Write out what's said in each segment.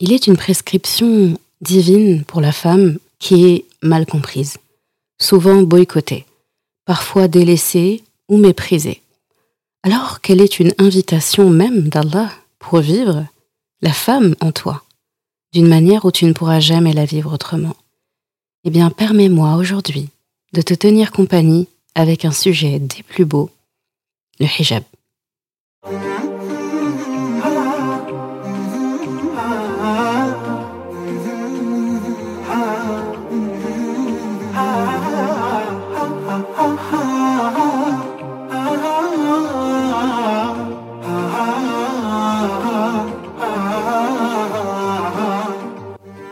Il est une prescription divine pour la femme qui est mal comprise, souvent boycottée, parfois délaissée ou méprisée. Alors qu'elle est une invitation même d'Allah pour vivre la femme en toi, d'une manière où tu ne pourras jamais la vivre autrement? Eh bien, permets-moi aujourd'hui de te tenir compagnie avec un sujet des plus beaux, le hijab.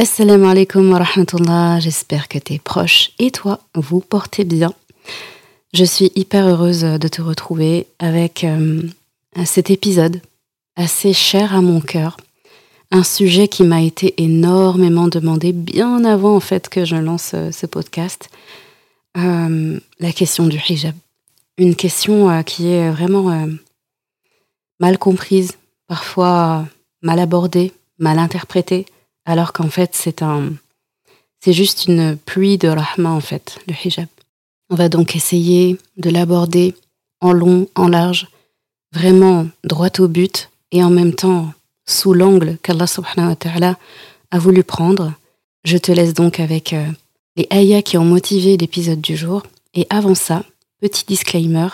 Assalamu alaikum wa rahmatullah, j'espère que tes proches et toi vous portez bien. Je suis hyper heureuse de te retrouver avec euh, cet épisode assez cher à mon cœur, un sujet qui m'a été énormément demandé bien avant en fait que je lance euh, ce podcast, euh, la question du hijab. Une question qui est vraiment mal comprise, parfois mal abordée, mal interprétée alors qu'en fait c'est un c'est juste une pluie de rahma en fait, le hijab. On va donc essayer de l'aborder en long, en large, vraiment droit au but et en même temps sous l'angle qu'Allah subhanahu wa ta'ala a voulu prendre. Je te laisse donc avec euh, les ayahs qui ont motivé l'épisode du jour. Et avant ça, petit disclaimer,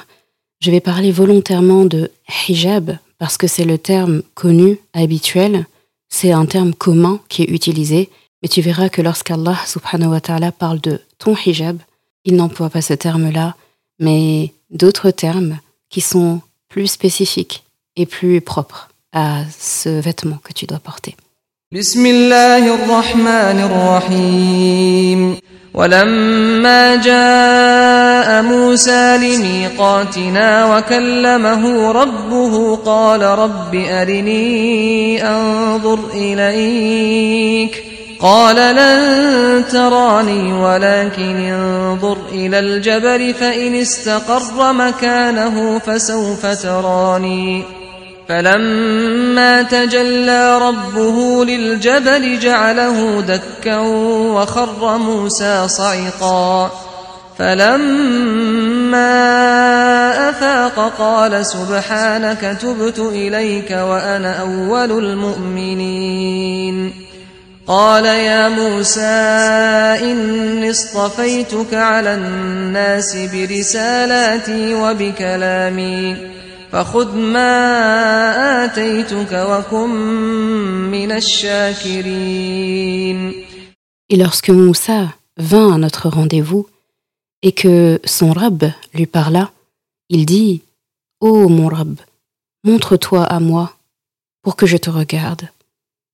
je vais parler volontairement de hijab parce que c'est le terme connu, habituel, c'est un terme commun qui est utilisé, mais tu verras que lorsqu'Allah subhanahu wa ta'ala parle de ton hijab, il n'emploie pas ce terme-là, mais d'autres termes qui sont plus spécifiques et plus propres à ce vêtement que tu dois porter. ولما جاء موسى لميقاتنا وكلمه ربه قال رب أرني أنظر إليك قال لن تراني ولكن انظر إلى الجبل فإن استقر مكانه فسوف تراني فلما تجلى ربه للجبل جعله دكا وخر موسى صعقا. فلما أفاق قال سبحانك تبت إليك وأنا أول المؤمنين. قال يا موسى إني اصطفيتك على الناس برسالاتي وبكلامي. Et lorsque Moussa vint à notre rendez-vous et que son Rab lui parla, il dit Ô oh, mon Rab, montre-toi à moi pour que je te regarde.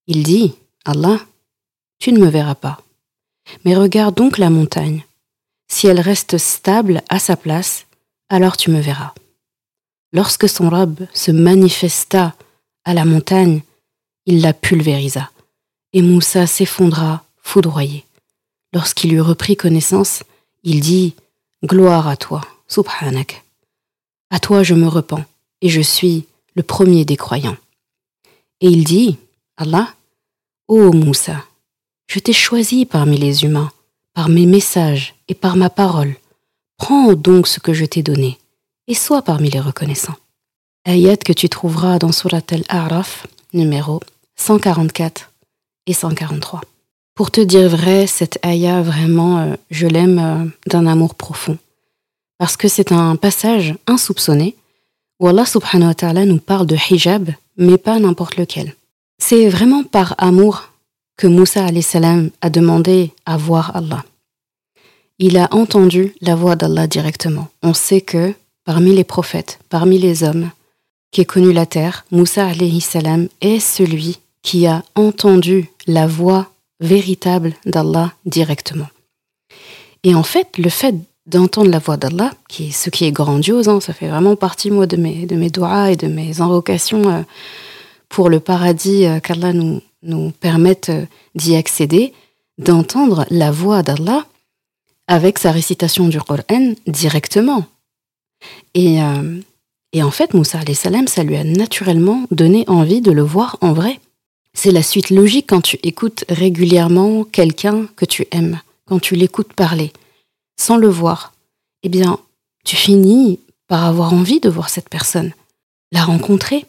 Il dit Allah, tu ne me verras pas. Mais regarde donc la montagne. Si elle reste stable à sa place, alors tu me verras. Lorsque son robe se manifesta à la montagne, il la pulvérisa, et Moussa s'effondra foudroyé. Lorsqu'il eut repris connaissance, il dit Gloire à toi, Subhanak. À toi je me repens, et je suis le premier des croyants. Et il dit Allah, ô Moussa, je t'ai choisi parmi les humains, par mes messages et par ma parole. Prends donc ce que je t'ai donné et sois parmi les reconnaissants. Ayat que tu trouveras dans Surat al-A'raf, numéro 144 et 143. Pour te dire vrai, cette ayah, vraiment, euh, je l'aime euh, d'un amour profond. parce que c'est un passage insoupçonné où Allah subhanahu wa ta'ala nous parle de hijab, mais pas n'importe lequel. C'est vraiment par amour que Moussa salam a demandé à voir Allah. Il a entendu la voix d'Allah directement. On sait que parmi les prophètes, parmi les hommes, qui est connu la terre, Moussa salam est celui qui a entendu la voix véritable d'Allah directement. Et en fait, le fait d'entendre la voix d'Allah, qui est ce qui est grandiose, hein, ça fait vraiment partie moi de mes de mes doigts et de mes invocations euh, pour le paradis euh, qu'Allah nous nous permette euh, d'y accéder, d'entendre la voix d'Allah avec sa récitation du Coran directement. Et, et en fait, Moussa salam, ça lui a naturellement donné envie de le voir en vrai. C'est la suite logique quand tu écoutes régulièrement quelqu'un que tu aimes, quand tu l'écoutes parler sans le voir, eh bien, tu finis par avoir envie de voir cette personne, la rencontrer,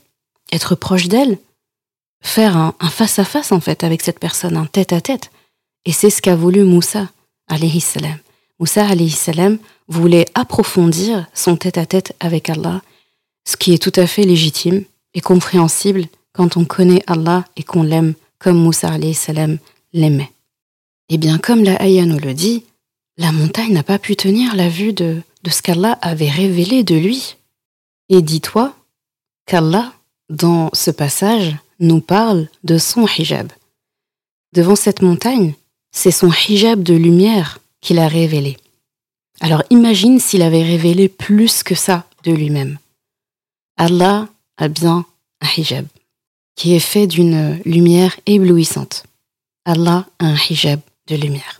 être proche d'elle, faire un, face-à-face en fait avec cette personne, un tête-à-tête. Et c'est ce qu'a voulu Moussa, alayhi salam. Moussa, salam, voulait approfondir son tête-à-tête avec Allah, ce qui est tout à fait légitime et compréhensible quand on connaît Allah et qu'on l'aime comme Moussa, alayhi salam, l'aimait. Et bien, comme la Aya nous le dit, la montagne n'a pas pu tenir la vue de, de ce qu'Allah avait révélé de lui. Et dis-toi qu'Allah, dans ce passage, nous parle de son hijab. Devant cette montagne, c'est son hijab de lumière qu'il a révélé. Alors imagine s'il avait révélé plus que ça de lui-même. Allah a bien un hijab qui est fait d'une lumière éblouissante. Allah a un hijab de lumière.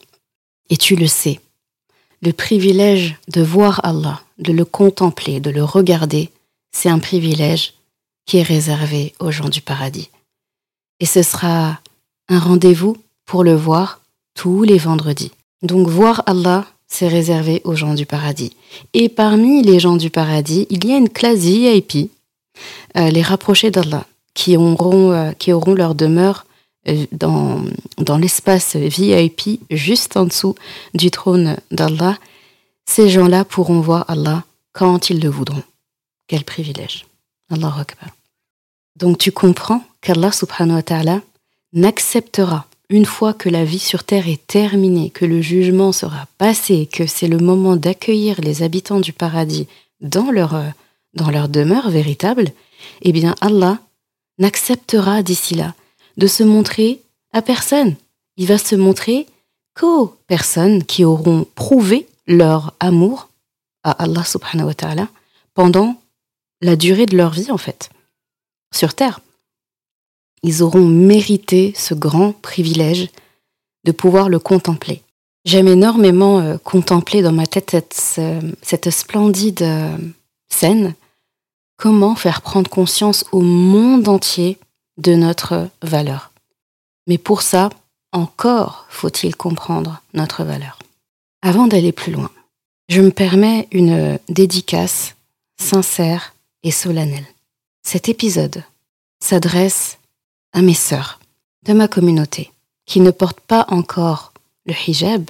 Et tu le sais, le privilège de voir Allah, de le contempler, de le regarder, c'est un privilège qui est réservé aux gens du paradis. Et ce sera un rendez-vous pour le voir tous les vendredis. Donc voir Allah, c'est réservé aux gens du paradis. Et parmi les gens du paradis, il y a une classe VIP, euh, les rapprochés d'Allah, qui auront, euh, leur demeure euh, dans, l'espace VIP juste en dessous du trône d'Allah, ces gens-là pourront voir Allah quand ils le voudront. Quel privilège. Allah Akbar. Donc tu comprends qu'Allah subhanahu wa ta'ala n'acceptera une fois que la vie sur terre est terminée, que le jugement sera passé, que c'est le moment d'accueillir les habitants du paradis dans leur, euh, dans leur demeure véritable, eh bien Allah n'acceptera d'ici là de se montrer à personne. Il va se montrer qu'aux personnes qui auront prouvé leur amour à Allah subhanahu wa ta'ala pendant la durée de leur vie en fait, sur Terre. Ils auront mérité ce grand privilège de pouvoir le contempler. J'aime énormément euh, contempler dans ma tête cette splendide euh, scène, comment faire prendre conscience au monde entier de notre valeur. Mais pour ça, encore faut-il comprendre notre valeur. Avant d'aller plus loin, je me permets une dédicace sincère et solennelle. Cet épisode s'adresse à mes sœurs de ma communauté qui ne portent pas encore le hijab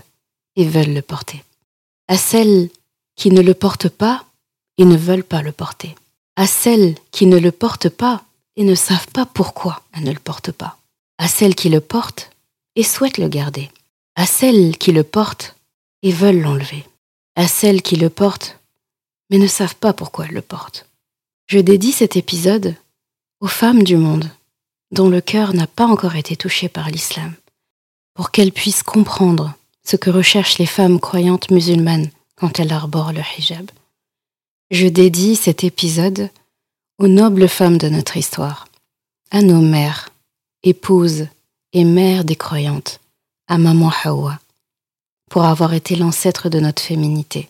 et veulent le porter. À celles qui ne le portent pas et ne veulent pas le porter. À celles qui ne le portent pas et ne savent pas pourquoi elles ne le portent pas. À celles qui le portent et souhaitent le garder. À celles qui le portent et veulent l'enlever. À celles qui le portent mais ne savent pas pourquoi elles le portent. Je dédie cet épisode aux femmes du monde dont le cœur n'a pas encore été touché par l'islam, pour qu'elles puissent comprendre ce que recherchent les femmes croyantes musulmanes quand elles arborent le hijab. Je dédie cet épisode aux nobles femmes de notre histoire, à nos mères, épouses et mères des croyantes, à maman Hawa, pour avoir été l'ancêtre de notre féminité,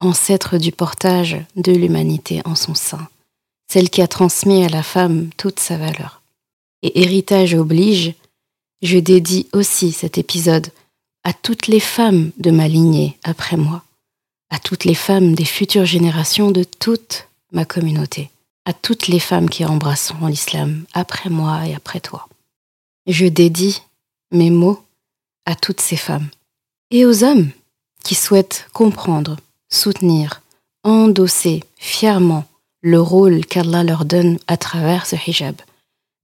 ancêtre du portage de l'humanité en son sein, celle qui a transmis à la femme toute sa valeur. Et héritage oblige, je dédie aussi cet épisode à toutes les femmes de ma lignée après moi, à toutes les femmes des futures générations de toute ma communauté à toutes les femmes qui embrasseront l'islam après moi et après toi. Je dédie mes mots à toutes ces femmes et aux hommes qui souhaitent comprendre, soutenir, endosser fièrement le rôle qu'Allah leur donne à travers ce hijab.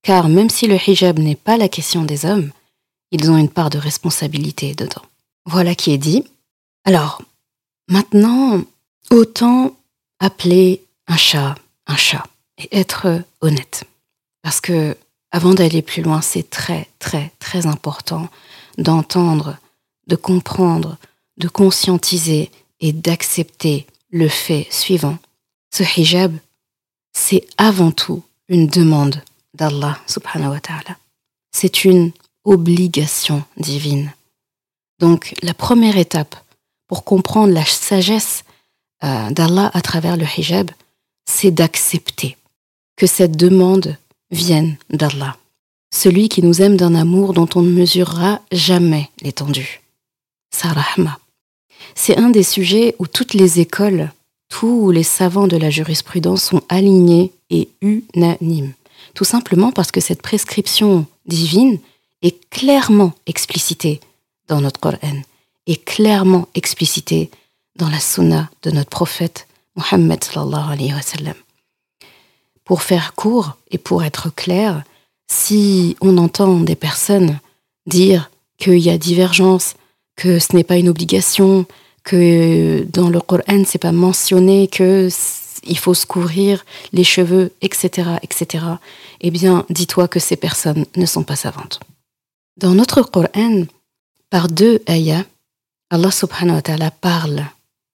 Car même si le hijab n'est pas la question des hommes, ils ont une part de responsabilité dedans. Voilà qui est dit. Alors, maintenant, autant appeler un chat un chat et être honnête. Parce que avant d'aller plus loin, c'est très, très, très important d'entendre, de comprendre, de conscientiser et d'accepter le fait suivant. Ce hijab, c'est avant tout une demande d'Allah. C'est une obligation divine. Donc la première étape pour comprendre la sagesse euh, d'Allah à travers le hijab, c'est d'accepter que cette demande vienne d'Allah, celui qui nous aime d'un amour dont on ne mesurera jamais l'étendue. Sa rahma. C'est un des sujets où toutes les écoles, tous les savants de la jurisprudence sont alignés et unanimes. Tout simplement parce que cette prescription divine est clairement explicitée dans notre Coran, est clairement explicitée dans la sunna de notre prophète Mohammed sallallahu. Pour faire court et pour être clair, si on entend des personnes dire qu'il y a divergence, que ce n'est pas une obligation, que dans le Coran c'est pas mentionné que il faut se couvrir les cheveux, etc., etc. Eh bien, dis-toi que ces personnes ne sont pas savantes. Dans notre Coran, par deux ayats, Allah subhanahu wa ta'ala parle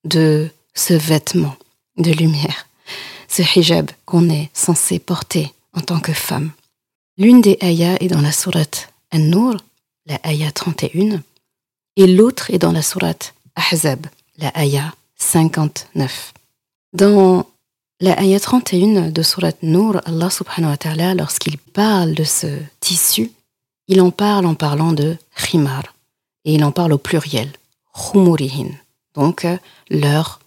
de ce vêtement de lumière, ce hijab qu'on est censé porter en tant que femme. L'une des ayats est dans la sourate An-Nur, la ayah 31, et l'autre est dans la sourate Ahzab, la ayah 59. Dans la ayah 31 de sourate Nur, Allah subhanahu wa ta'ala, lorsqu'il parle de ce tissu, il en parle en parlant de khimar, et il en parle au pluriel, khumurihin, donc euh, leur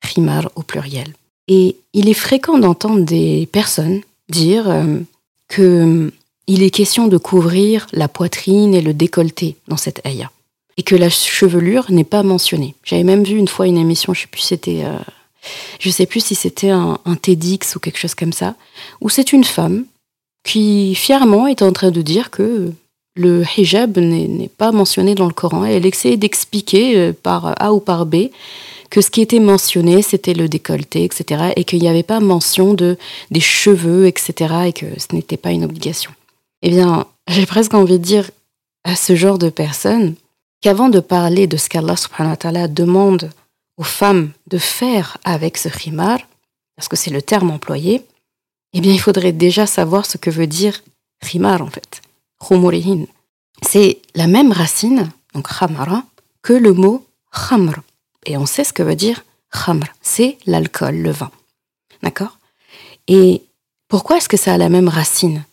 khimar au pluriel. Et il est fréquent d'entendre des personnes dire qu'il euh, que euh, il est question de couvrir la poitrine et le décolleté dans cette ayah et que la chevelure n'est pas mentionnée. J'avais même vu une fois une émission, je sais plus c'était euh, je sais plus si c'était un, un, TEDx ou quelque chose comme ça, où c'est une femme qui fièrement est en train de dire que le hijab n'est pas mentionné dans le Coran. Et elle essaie d'expliquer par A ou par B que ce qui était mentionné, c'était le décolleté, etc., et qu'il n'y avait pas mention de des cheveux, etc., et que ce n'était pas une obligation. Eh bien, j'ai presque envie de dire à ce genre de personnes qu'avant de parler de ce qu'Allah demande aux femmes de faire avec ce khimar, parce que c'est le terme employé, eh bien, il faudrait déjà savoir ce que veut dire khimar, en fait. Khumurihin. C'est la même racine, donc khamara, que le mot khamr. Et on sait ce que veut dire khamr, c'est l'alcool, le vin. D'accord? Et pourquoi est-ce que ça a la même racine?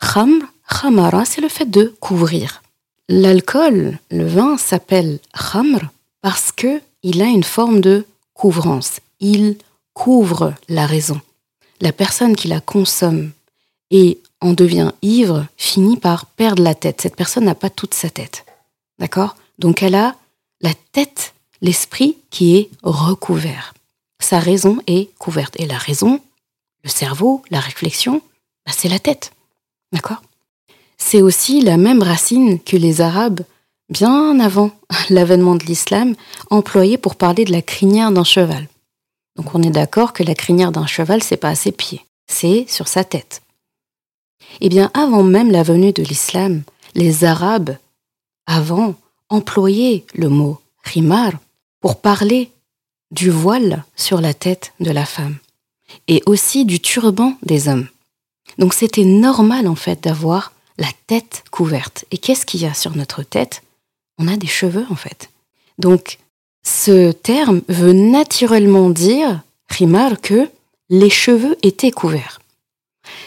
Khamr, khamara, c'est le fait de couvrir. L'alcool, le vin s'appelle khamr parce que il a une forme de couvrance. Il couvre la raison. La personne qui la consomme et en devient ivre finit par perdre la tête. Cette personne n'a pas toute sa tête. D'accord? Donc elle a la tête l'esprit qui est recouvert. Sa raison est couverte. Et la raison, le cerveau, la réflexion, bah, c'est la tête. D'accord? C'est aussi la même racine que les Arabes, bien avant l'avènement de l'islam, employaient pour parler de la crinière d'un cheval. Donc on est d'accord que la crinière d'un cheval, c'est pas à ses pieds, c'est sur sa tête. Eh bien, avant même la venue de l'islam, les Arabes, avant, employaient le mot rimar pour parler du voile sur la tête de la femme et aussi du turban des hommes. Donc c'était normal en fait d'avoir la tête couverte. Et qu'est-ce qu'il y a sur notre tête? On a des cheveux en fait. Donc ce terme veut naturellement dire, rimar, que les cheveux étaient couverts.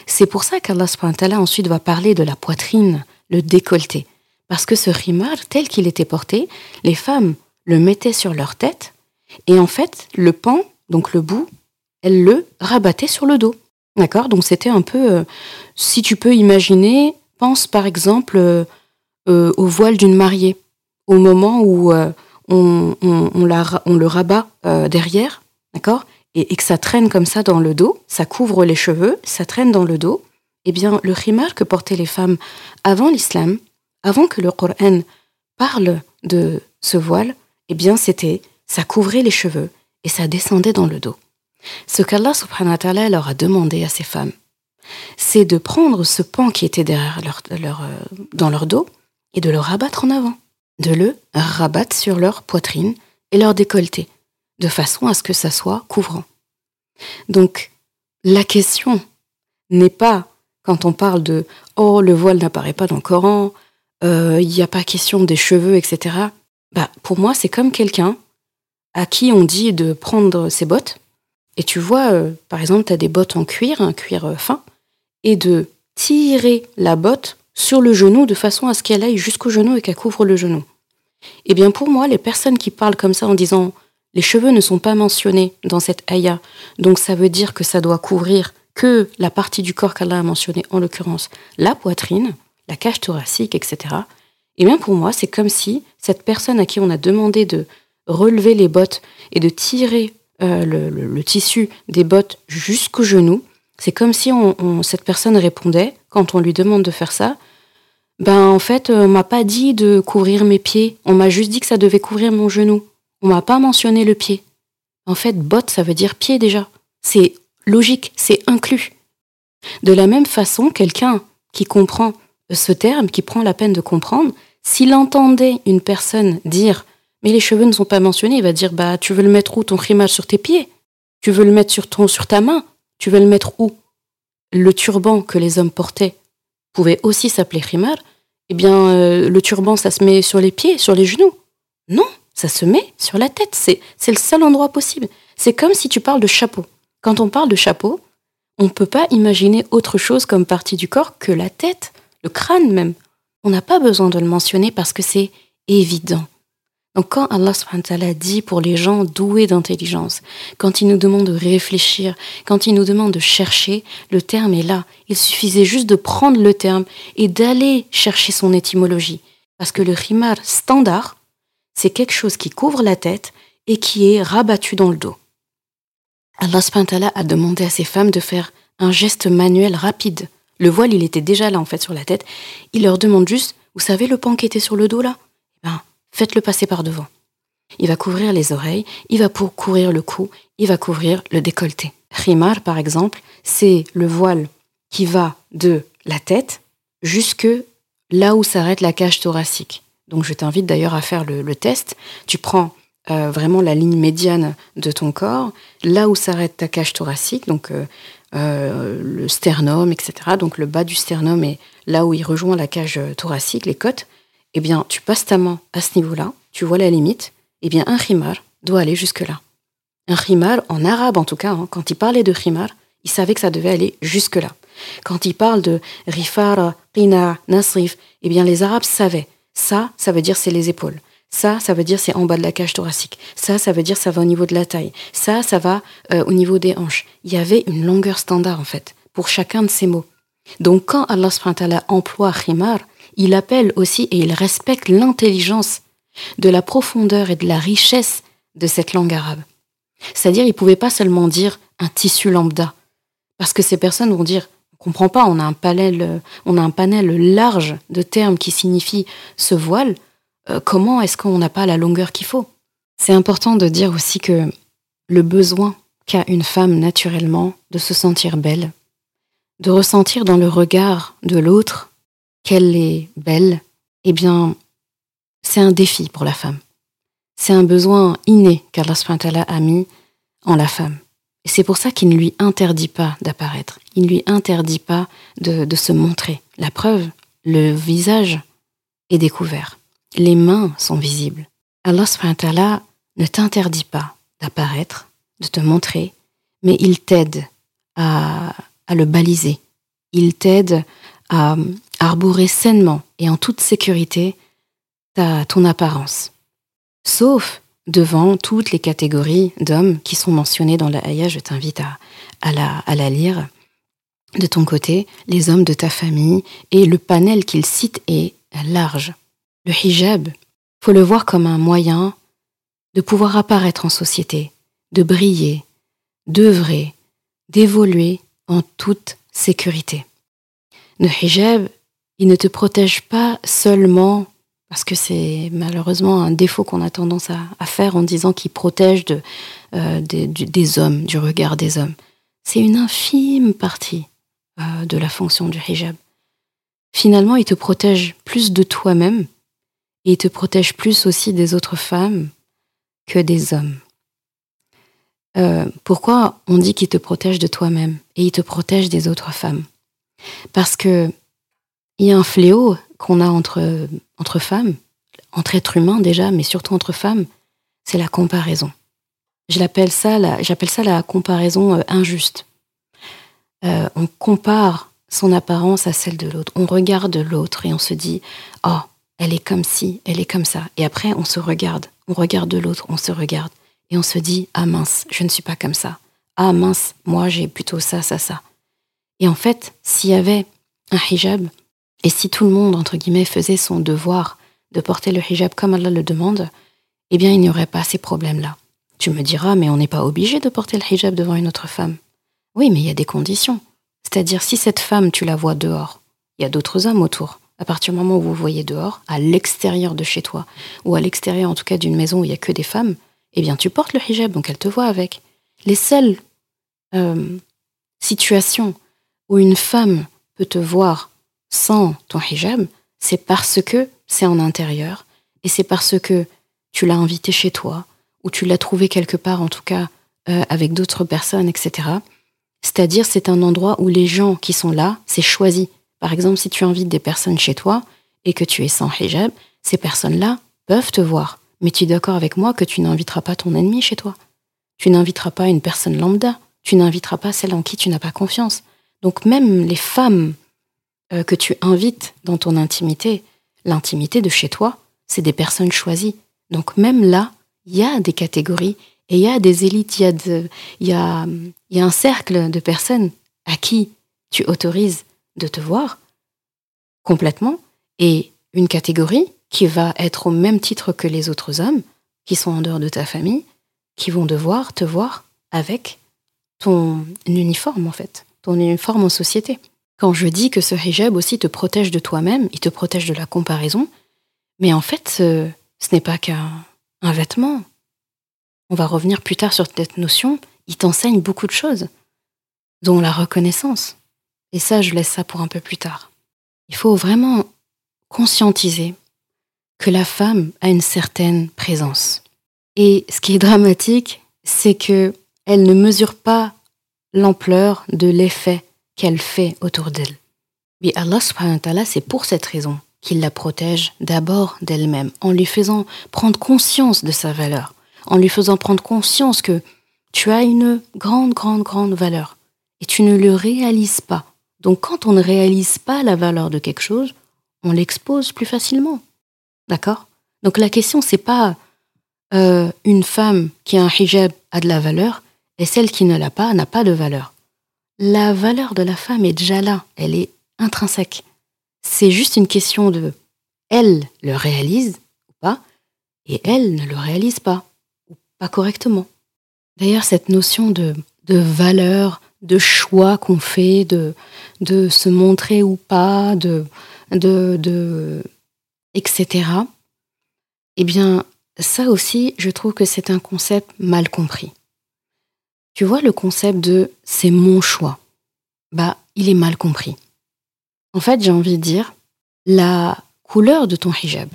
C'est pour ça qu'Allah ensuite va parler de la poitrine, le décolleté. Parce que ce rimar, tel qu'il était porté, les femmes le mettait sur leur tête, et en fait, le pan, donc le bout, elle le rabattait sur le dos. D'accord? Donc c'était un peu, euh, si tu peux imaginer, pense par exemple euh, euh, au voile d'une mariée, au moment où on, on, le rabat derrière, d'accord? Et, que ça traîne comme ça dans le dos, ça couvre les cheveux, ça traîne dans le dos, eh bien, le khimar que portaient les femmes avant l'islam, avant que le Coran parle de ce voile, eh bien, c'était, ça couvrait les cheveux et ça descendait dans le dos. Ce qu'Allah subhanahu wa ta'ala leur a demandé à ces femmes, c'est de prendre ce pan qui était derrière euh, dans leur dos et de le rabattre en avant, de le rabattre sur leur poitrine et leur décolleté, de façon à ce que ça soit couvrant. Donc, la question n'est pas quand on parle de oh le voile n'apparaît pas dans le Coran, euh, il n'y a pas question des cheveux, etc. Bah, pour moi, c'est comme quelqu'un à qui on dit de prendre ses bottes, et tu vois, euh, par exemple, tu as des bottes en cuir, un cuir euh, fin, et de tirer la botte sur le genou de façon à ce qu'elle aille jusqu'au genou et qu'elle couvre le genou. Eh bien, pour moi, les personnes qui parlent comme ça en disant les cheveux ne sont pas mentionnés dans cette ayah, donc ça veut dire que ça doit couvrir que la partie du corps qu'Allah a mentionné, en l'occurrence la poitrine, la cage thoracique, etc. Eh bien, pour moi, c'est comme si cette personne à qui on a demandé de relever les bottes et de tirer euh, le, tissu des bottes jusqu'au genou, c'est comme si cette personne répondait, quand on lui demande de faire ça, ben en fait, on m'a pas dit de couvrir mes pieds, on m'a juste dit que ça devait couvrir mon genou. On m'a pas mentionné le pied. En fait, botte, ça veut dire pied déjà. C'est logique, c'est inclus. De la même façon, quelqu'un qui comprend ce terme, qui prend la peine de comprendre, s'il entendait une personne dire mais les cheveux ne sont pas mentionnés, il va dire bah tu veux le mettre où ton rimage sur tes pieds? Tu veux le mettre sur ton sur ta main? Tu veux le mettre où? Le turban que les hommes portaient pouvait aussi s'appeler rimar. Eh bien euh, le turban ça se met sur les pieds, sur les genoux. Non, ça se met sur la tête, c'est c'est le seul endroit possible. C'est comme si tu parles de chapeau. Quand on parle de chapeau, on ne peut pas imaginer autre chose comme partie du corps que la tête, le crâne même. On n'a pas besoin de le mentionner parce que c'est évident. Donc quand Allah subhanahu dit pour les gens doués d'intelligence, quand il nous demande de réfléchir, quand il nous demande de chercher, le terme est là. Il suffisait juste de prendre le terme et d'aller chercher son étymologie. Parce que le rimar standard, c'est quelque chose qui couvre la tête et qui est rabattu dans le dos. Allah subhanahu a demandé à ces femmes de faire un geste manuel rapide. Le voile, il était déjà là en fait sur la tête. Il leur demande juste, vous savez le pan qui était sur le dos là? Ben, faites-le passer par devant. Il va couvrir les oreilles, il va pour couvrir le cou, il va couvrir le décolleté. Rimar, par exemple, c'est le voile qui va de la tête jusque là où s'arrête la cage thoracique. Donc je t'invite d'ailleurs à faire le, test. Tu prends euh, vraiment la ligne médiane de ton corps, là où s'arrête ta cage thoracique, donc euh, euh, le sternum, etc. Donc le bas du sternum est là où il rejoint la cage thoracique, les côtes eh bien, tu passes ta main à ce niveau-là, tu vois la limite, eh bien, un rimar doit aller jusque-là. Un rimar, en arabe en tout cas, hein, quand il parlait de rimar, il savait que ça devait aller jusque-là. Quand il parle de rifara, rina, nasrif, eh bien, les arabes savaient. Ça, ça veut dire c'est les épaules. Ça, ça veut dire c'est en bas de la cage thoracique. Ça, ça veut dire ça va au niveau de la taille. Ça, ça va euh, au niveau des hanches. Il y avait une longueur standard en fait pour chacun de ces mots. Donc quand Allah emploie rimar, il appelle aussi et il respecte l'intelligence de la profondeur et de la richesse de cette langue arabe. C'est-à-dire, il ne pouvait pas seulement dire un tissu lambda, parce que ces personnes vont dire, on comprend pas, on a un panel, on a un panel large de termes qui signifient ce voile. Euh, comment est-ce qu'on n'a pas la longueur qu'il faut? C'est important de dire aussi que le besoin qu'a une femme naturellement de se sentir belle, de ressentir dans le regard de l'autre qu'elle est belle, eh bien, c'est un défi pour la femme. C'est un besoin inné qu'Allah a mis en la femme. Et c'est pour ça qu'il ne lui interdit pas d'apparaître. Il ne lui interdit pas de, se montrer. La preuve, le visage est découvert. Les mains sont visibles. Allah ne t'interdit pas d'apparaître, de te montrer, mais il t'aide à le baliser. Il t'aide à arborer sainement et en toute sécurité ta, ton apparence. Sauf devant toutes les catégories d'hommes qui sont mentionnés dans la Haya, je t'invite à, à, la, à la lire. De ton côté, les hommes de ta famille et le panel qu'il cite est large. Le hijab, faut le voir comme un moyen de pouvoir apparaître en société, de briller, d'œuvrer, d'évoluer en toute sécurité. Le hijab, il ne te protège pas seulement parce que c'est malheureusement un défaut qu'on a tendance à, faire en disant qu'il protège euh, des, hommes, du regard des hommes. C'est une infime partie euh, de la fonction du hijab. Finalement, il te protège plus de toi-même et il te protège plus aussi des autres femmes que des hommes. Euh, pourquoi on dit qu'il te protège de toi-même et il te protège des autres femmes? Parce que il y a un fléau qu'on a entre, entre femmes, entre êtres humains déjà, mais surtout entre femmes, c'est la comparaison. Ça, j'appelle ça la comparaison euh, injuste. Euh, on compare son apparence à celle de l'autre. On regarde l'autre et on se dit, oh, elle est comme ci, elle est comme ça. Et après, on se regarde, on regarde l'autre, on se regarde. Et on se dit, ah mince, je ne suis pas comme ça. Ah mince, moi j'ai plutôt ça, ça, ça. Et en fait, s'il y avait un hijab, et si tout le monde, entre guillemets, faisait son devoir de porter le hijab comme Allah le demande, eh bien, il n'y aurait pas ces problèmes-là. Tu me diras, mais on n'est pas obligé de porter le hijab devant une autre femme. Oui, mais il y a des conditions. C'est-à-dire, si cette femme, tu la vois dehors, il y a d'autres hommes autour. À partir du moment où vous voyez dehors, à l'extérieur de chez toi, ou à l'extérieur en tout cas d'une maison où il n'y a que des femmes, eh bien, tu portes le hijab, donc elle te voit avec. Les seules euh, situations où une femme peut te voir sans ton hijab, c'est parce que c'est en intérieur et c'est parce que tu l'as invité chez toi ou tu l'as trouvé quelque part, en tout cas euh, avec d'autres personnes, etc. C'est-à-dire, c'est un endroit où les gens qui sont là, c'est choisi. Par exemple, si tu invites des personnes chez toi et que tu es sans hijab, ces personnes-là peuvent te voir. Mais tu es d'accord avec moi que tu n'inviteras pas ton ennemi chez toi. Tu n'inviteras pas une personne lambda. Tu n'inviteras pas celle en qui tu n'as pas confiance. Donc même les femmes euh, que tu invites dans ton intimité, l'intimité de chez toi, c'est des personnes choisies. Donc même là, il y a des catégories et il y a des élites, il y, il, y a, il y a un cercle de personnes à qui tu autorises de te voir complètement et une catégorie qui va être au même titre que les autres hommes qui sont en dehors de ta famille, qui vont devoir te voir avec ton uniforme en fait, ton uniforme en société. Quand je dis que ce hijab aussi te protège de toi-même, il te protège de la comparaison, mais en fait, ce, n'est pas qu'un vêtement. On va revenir plus tard sur cette notion, il t'enseigne beaucoup de choses, dont la reconnaissance. Et ça, je laisse ça pour un peu plus tard. Il faut vraiment conscientiser que la femme a une certaine présence. Et ce qui est dramatique, c'est que elle ne mesure pas l'ampleur de l'effet qu'elle fait autour d'elle. Mais Allah subhanahu c'est pour cette raison qu'il la protège d'abord d'elle-même, en lui faisant prendre conscience de sa valeur, en lui faisant prendre conscience que tu as une grande, grande, grande valeur, et tu ne le réalises pas. Donc quand on ne réalise pas la valeur de quelque chose, on l'expose plus facilement. D'accord? Donc la question, c'est pas euh, une femme qui a un hijab a de la valeur, et celle qui ne l'a pas n'a pas de valeur la valeur de la femme est déjà là, elle est intrinsèque. C'est juste une question de elle le réalise ou pas, et elle ne le réalise pas, ou pas correctement. D'ailleurs, cette notion de, valeur, de choix qu'on fait, de, se montrer ou pas, de etc. Eh bien, ça aussi, je trouve que c'est un concept mal compris. Tu vois, le concept de c'est mon choix, bah, il est mal compris. En fait, j'ai envie de dire, la couleur de ton hijab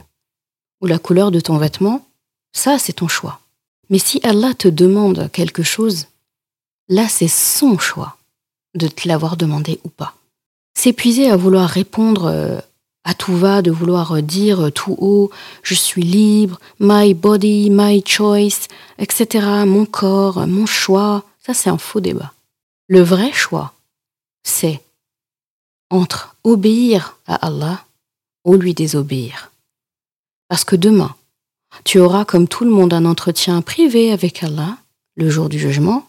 ou la couleur de ton vêtement, ça, c'est ton choix. Mais si Allah te demande quelque chose, là, c'est son choix de te l'avoir demandé ou pas. S'épuiser à vouloir répondre euh, à tout va, de vouloir dire tout haut, je suis libre, my body, my choice, etc., mon corps, mon choix, ça c'est un faux débat. Le vrai choix, c'est entre obéir à Allah ou lui désobéir. Parce que demain, tu auras comme tout le monde un entretien privé avec Allah, le jour du jugement,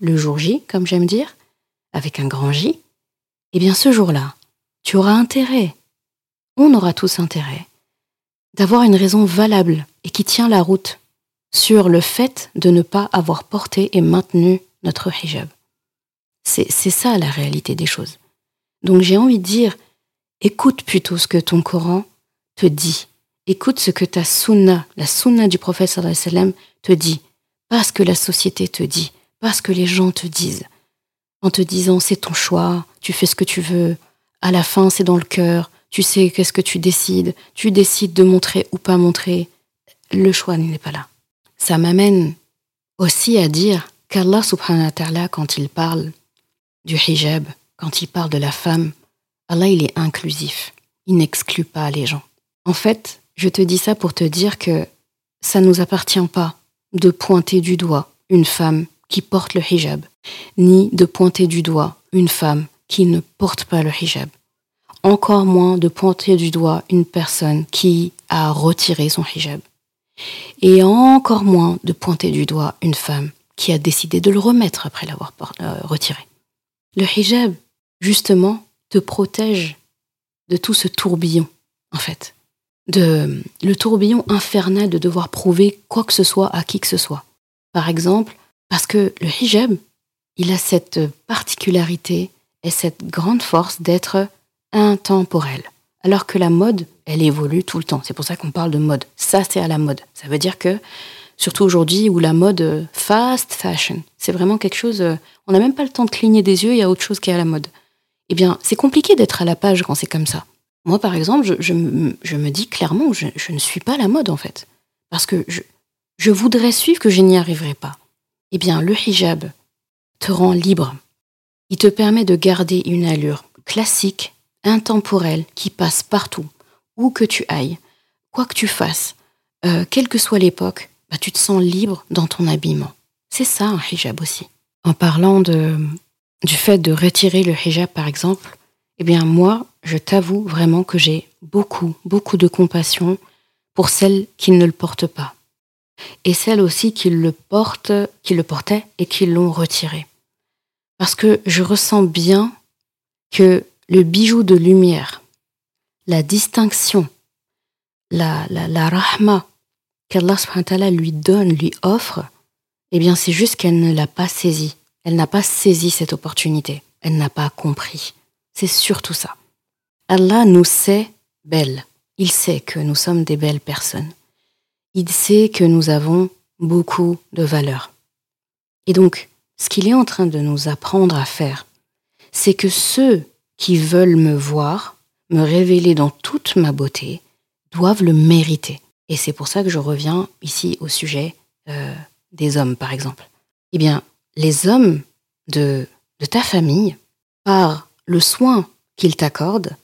le jour J, comme j'aime dire, avec un grand J. Eh bien ce jour-là, tu auras intérêt on aura tous intérêt d'avoir une raison valable et qui tient la route sur le fait de ne pas avoir porté et maintenu notre hijab. C'est ça la réalité des choses. Donc j'ai envie de dire, écoute plutôt ce que ton Coran te dit. Écoute ce que ta sunna, la sunna du prophète sallam te dit. Pas ce que la société te dit, pas ce que les gens te disent. En te disant c'est ton choix, tu fais ce que tu veux, à la fin c'est dans le cœur, tu sais qu'est-ce que tu décides, tu décides de montrer ou pas montrer. Le choix n'est pas là. Ça m'amène aussi à dire qu'Allah subhanahu wa ta'ala, quand il parle du hijab, quand il parle de la femme, Allah, il est inclusif. Il n'exclut pas les gens. En fait, je te dis ça pour te dire que ça ne nous appartient pas de pointer du doigt une femme qui porte le hijab, ni de pointer du doigt une femme qui ne porte pas le hijab. Encore moins de pointer du doigt une personne qui a retiré son hijab. Et encore moins de pointer du doigt une femme qui a décidé de le remettre après l'avoir euh, retiré. Le hijab, justement, te protège de tout ce tourbillon, en fait. De le tourbillon infernal de devoir prouver quoi que ce soit à qui que ce soit. Par exemple, parce que le hijab, il a cette particularité et cette grande force d'être intemporel. Alors que la mode, elle évolue tout le temps. C'est pour ça qu'on parle de mode. Ça, c'est à la mode. Ça veut dire que, surtout aujourd'hui, où la mode euh, fast fashion, c'est vraiment quelque chose. Euh, on n'a même pas le temps de cligner des yeux, il y a autre chose qui est à la mode. Eh bien, c'est compliqué d'être à la page quand c'est comme ça. Moi, par exemple, je, me, dis clairement, je, ne suis pas la mode, en fait. Parce que je voudrais suivre que je n'y arriverai pas. Eh bien, le hijab te rend libre. Il te permet de garder une allure classique, intemporelle, qui passe partout, où que tu ailles, quoi que tu fasses, euh, quelle que soit l'époque, bah, tu te sens libre dans ton habillement. C'est ça un hijab aussi. En parlant de, du fait de retirer le hijab, par exemple, eh bien moi, je t'avoue vraiment que j'ai beaucoup, beaucoup de compassion pour celles qui ne le portent pas. Et celles aussi qui le portent, qui le portaient et qui l'ont retiré. Parce que je ressens bien que le bijou de lumière, la distinction, la, la, la rahma qu'Allah lui donne, lui offre, eh bien c'est juste qu'elle ne l'a pas saisi. Elle n'a pas saisi cette opportunité. Elle n'a pas compris. C'est surtout ça. Allah nous sait belles. Il sait que nous sommes des belles personnes. Il sait que nous avons beaucoup de valeur. Et donc, ce qu'il est en train de nous apprendre à faire, c'est que ceux qui veulent me voir, me révéler dans toute ma beauté, doivent le mériter. Et c'est pour ça que je reviens ici au sujet euh, des hommes, par exemple. Eh bien, les hommes de, ta famille, par le soin qu'ils t'accordent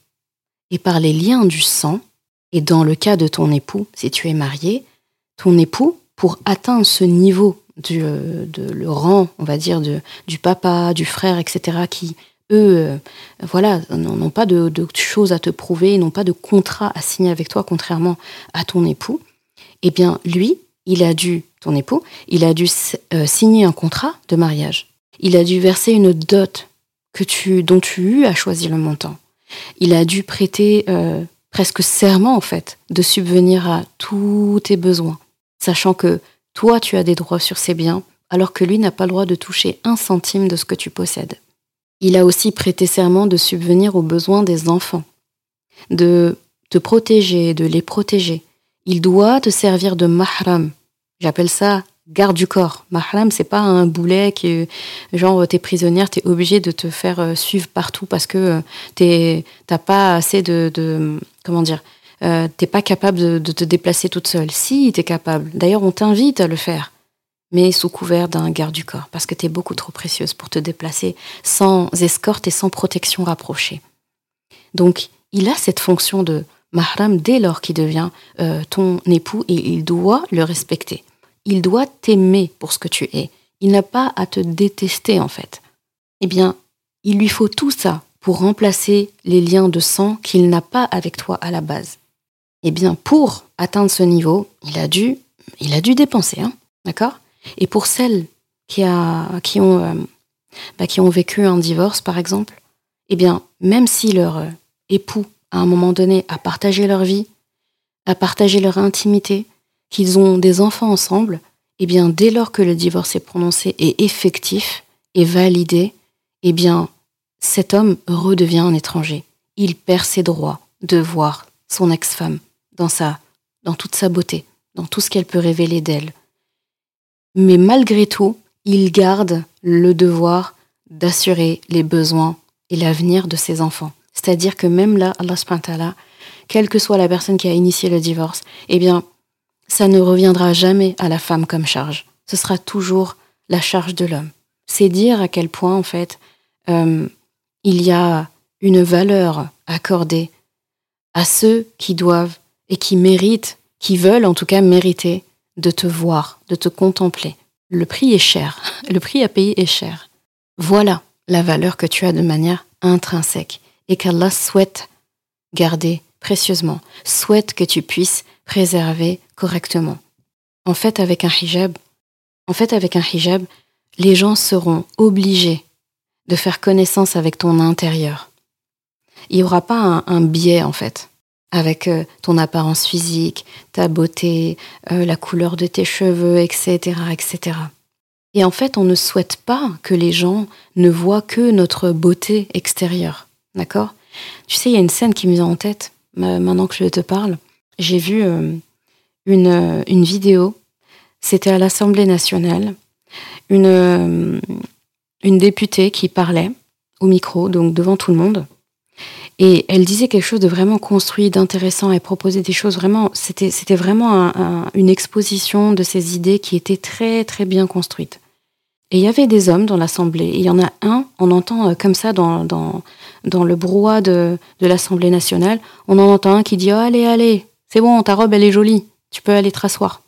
et par les liens du sang, et dans le cas de ton époux, si tu es marié, ton époux, pour atteindre ce niveau du, euh, de le rang, on va dire, du papa, du frère, etc., qui eux, euh, voilà, n'ont pas de, choses à te prouver, n'ont pas de contrat à signer avec toi, contrairement à ton époux, eh bien, lui, il a dû, ton époux, il a dû euh, signer un contrat de mariage. Il a dû verser une dot dont tu eus à choisir le montant. Il a dû prêter euh, presque serment, en fait, de subvenir à tous tes besoins, sachant que toi, tu as des droits sur ses biens, alors que lui n'a pas le droit de toucher un centime de ce que tu possèdes. Il a aussi prêté serment de subvenir aux besoins des enfants, de te protéger, de les protéger. Il doit te servir de mahram. J'appelle ça garde du corps. Mahram, c'est pas un boulet qui, genre, t'es prisonnière, t'es obligé de te faire euh, suivre partout parce que euh, t'as pas assez de, comment dire, euh, t'es pas capable de, de, te déplacer toute seule. Si, t'es capable. D'ailleurs, on t'invite à le faire mais sous couvert d'un garde du corps, parce que tu es beaucoup trop précieuse pour te déplacer sans escorte et sans protection rapprochée. Donc, il a cette fonction de mahram dès lors qu'il devient euh, ton époux et il doit le respecter. Il doit t'aimer pour ce que tu es. Il n'a pas à te détester en fait. Eh bien, il lui faut tout ça pour remplacer les liens de sang qu'il n'a pas avec toi à la base. Eh bien, pour atteindre ce niveau, il a dû, il a dû dépenser, hein, d'accord? Et pour celles euh, bah, qui ont vécu un divorce, par exemple, eh même si leur euh, époux, à un moment donné, a partagé leur vie, a partagé leur intimité, qu'ils ont des enfants ensemble, eh bien, dès lors que le divorce est prononcé et effectif, est validée, eh cet homme redevient un étranger. Il perd ses droits de voir son ex-femme dans toute sa beauté, dans tout ce qu'elle peut révéler d'elle. Mais malgré tout, il garde le devoir d'assurer les besoins et l'avenir de ses enfants. C'est-à-dire que même là, Allah subhanahu quelle que soit la personne qui a initié le divorce, eh bien, ça ne reviendra jamais à la femme comme charge. Ce sera toujours la charge de l'homme. C'est dire à quel point, en fait, euh, il y a une valeur accordée à ceux qui doivent et qui méritent, qui veulent en tout cas mériter de te voir, de te contempler. Le prix est cher, le prix à payer est cher. Voilà la valeur que tu as de manière intrinsèque et qu'Allah souhaite garder précieusement, souhaite que tu puisses préserver correctement. En fait, avec un hijab, en fait, avec un hijab, les gens seront obligés de faire connaissance avec ton intérieur. Il n'y aura pas un, biais, en fait, avec euh, ton apparence physique, ta beauté, euh, la couleur de tes cheveux, etc., etc. Et en fait, on ne souhaite pas que les gens ne voient que notre beauté extérieure. D'accord? Tu sais, il y a une scène qui me vient en tête, maintenant que je te parle. J'ai vu euh, une, une vidéo, c'était à l'Assemblée nationale, une, une députée qui parlait au micro, donc devant tout le monde. Et elle disait quelque chose de vraiment construit, d'intéressant. Elle proposait des choses vraiment. C'était, c'était vraiment une exposition de ses idées qui était très, très bien construite. Et il y avait des hommes dans l'Assemblée. Il y en a un, on entend euh, comme ça dans, dans, le brouhaha de, de l'Assemblée nationale, on en entend un qui dit Allez, allez, c'est bon, ta robe, elle est jolie, tu peux aller te rasseoir.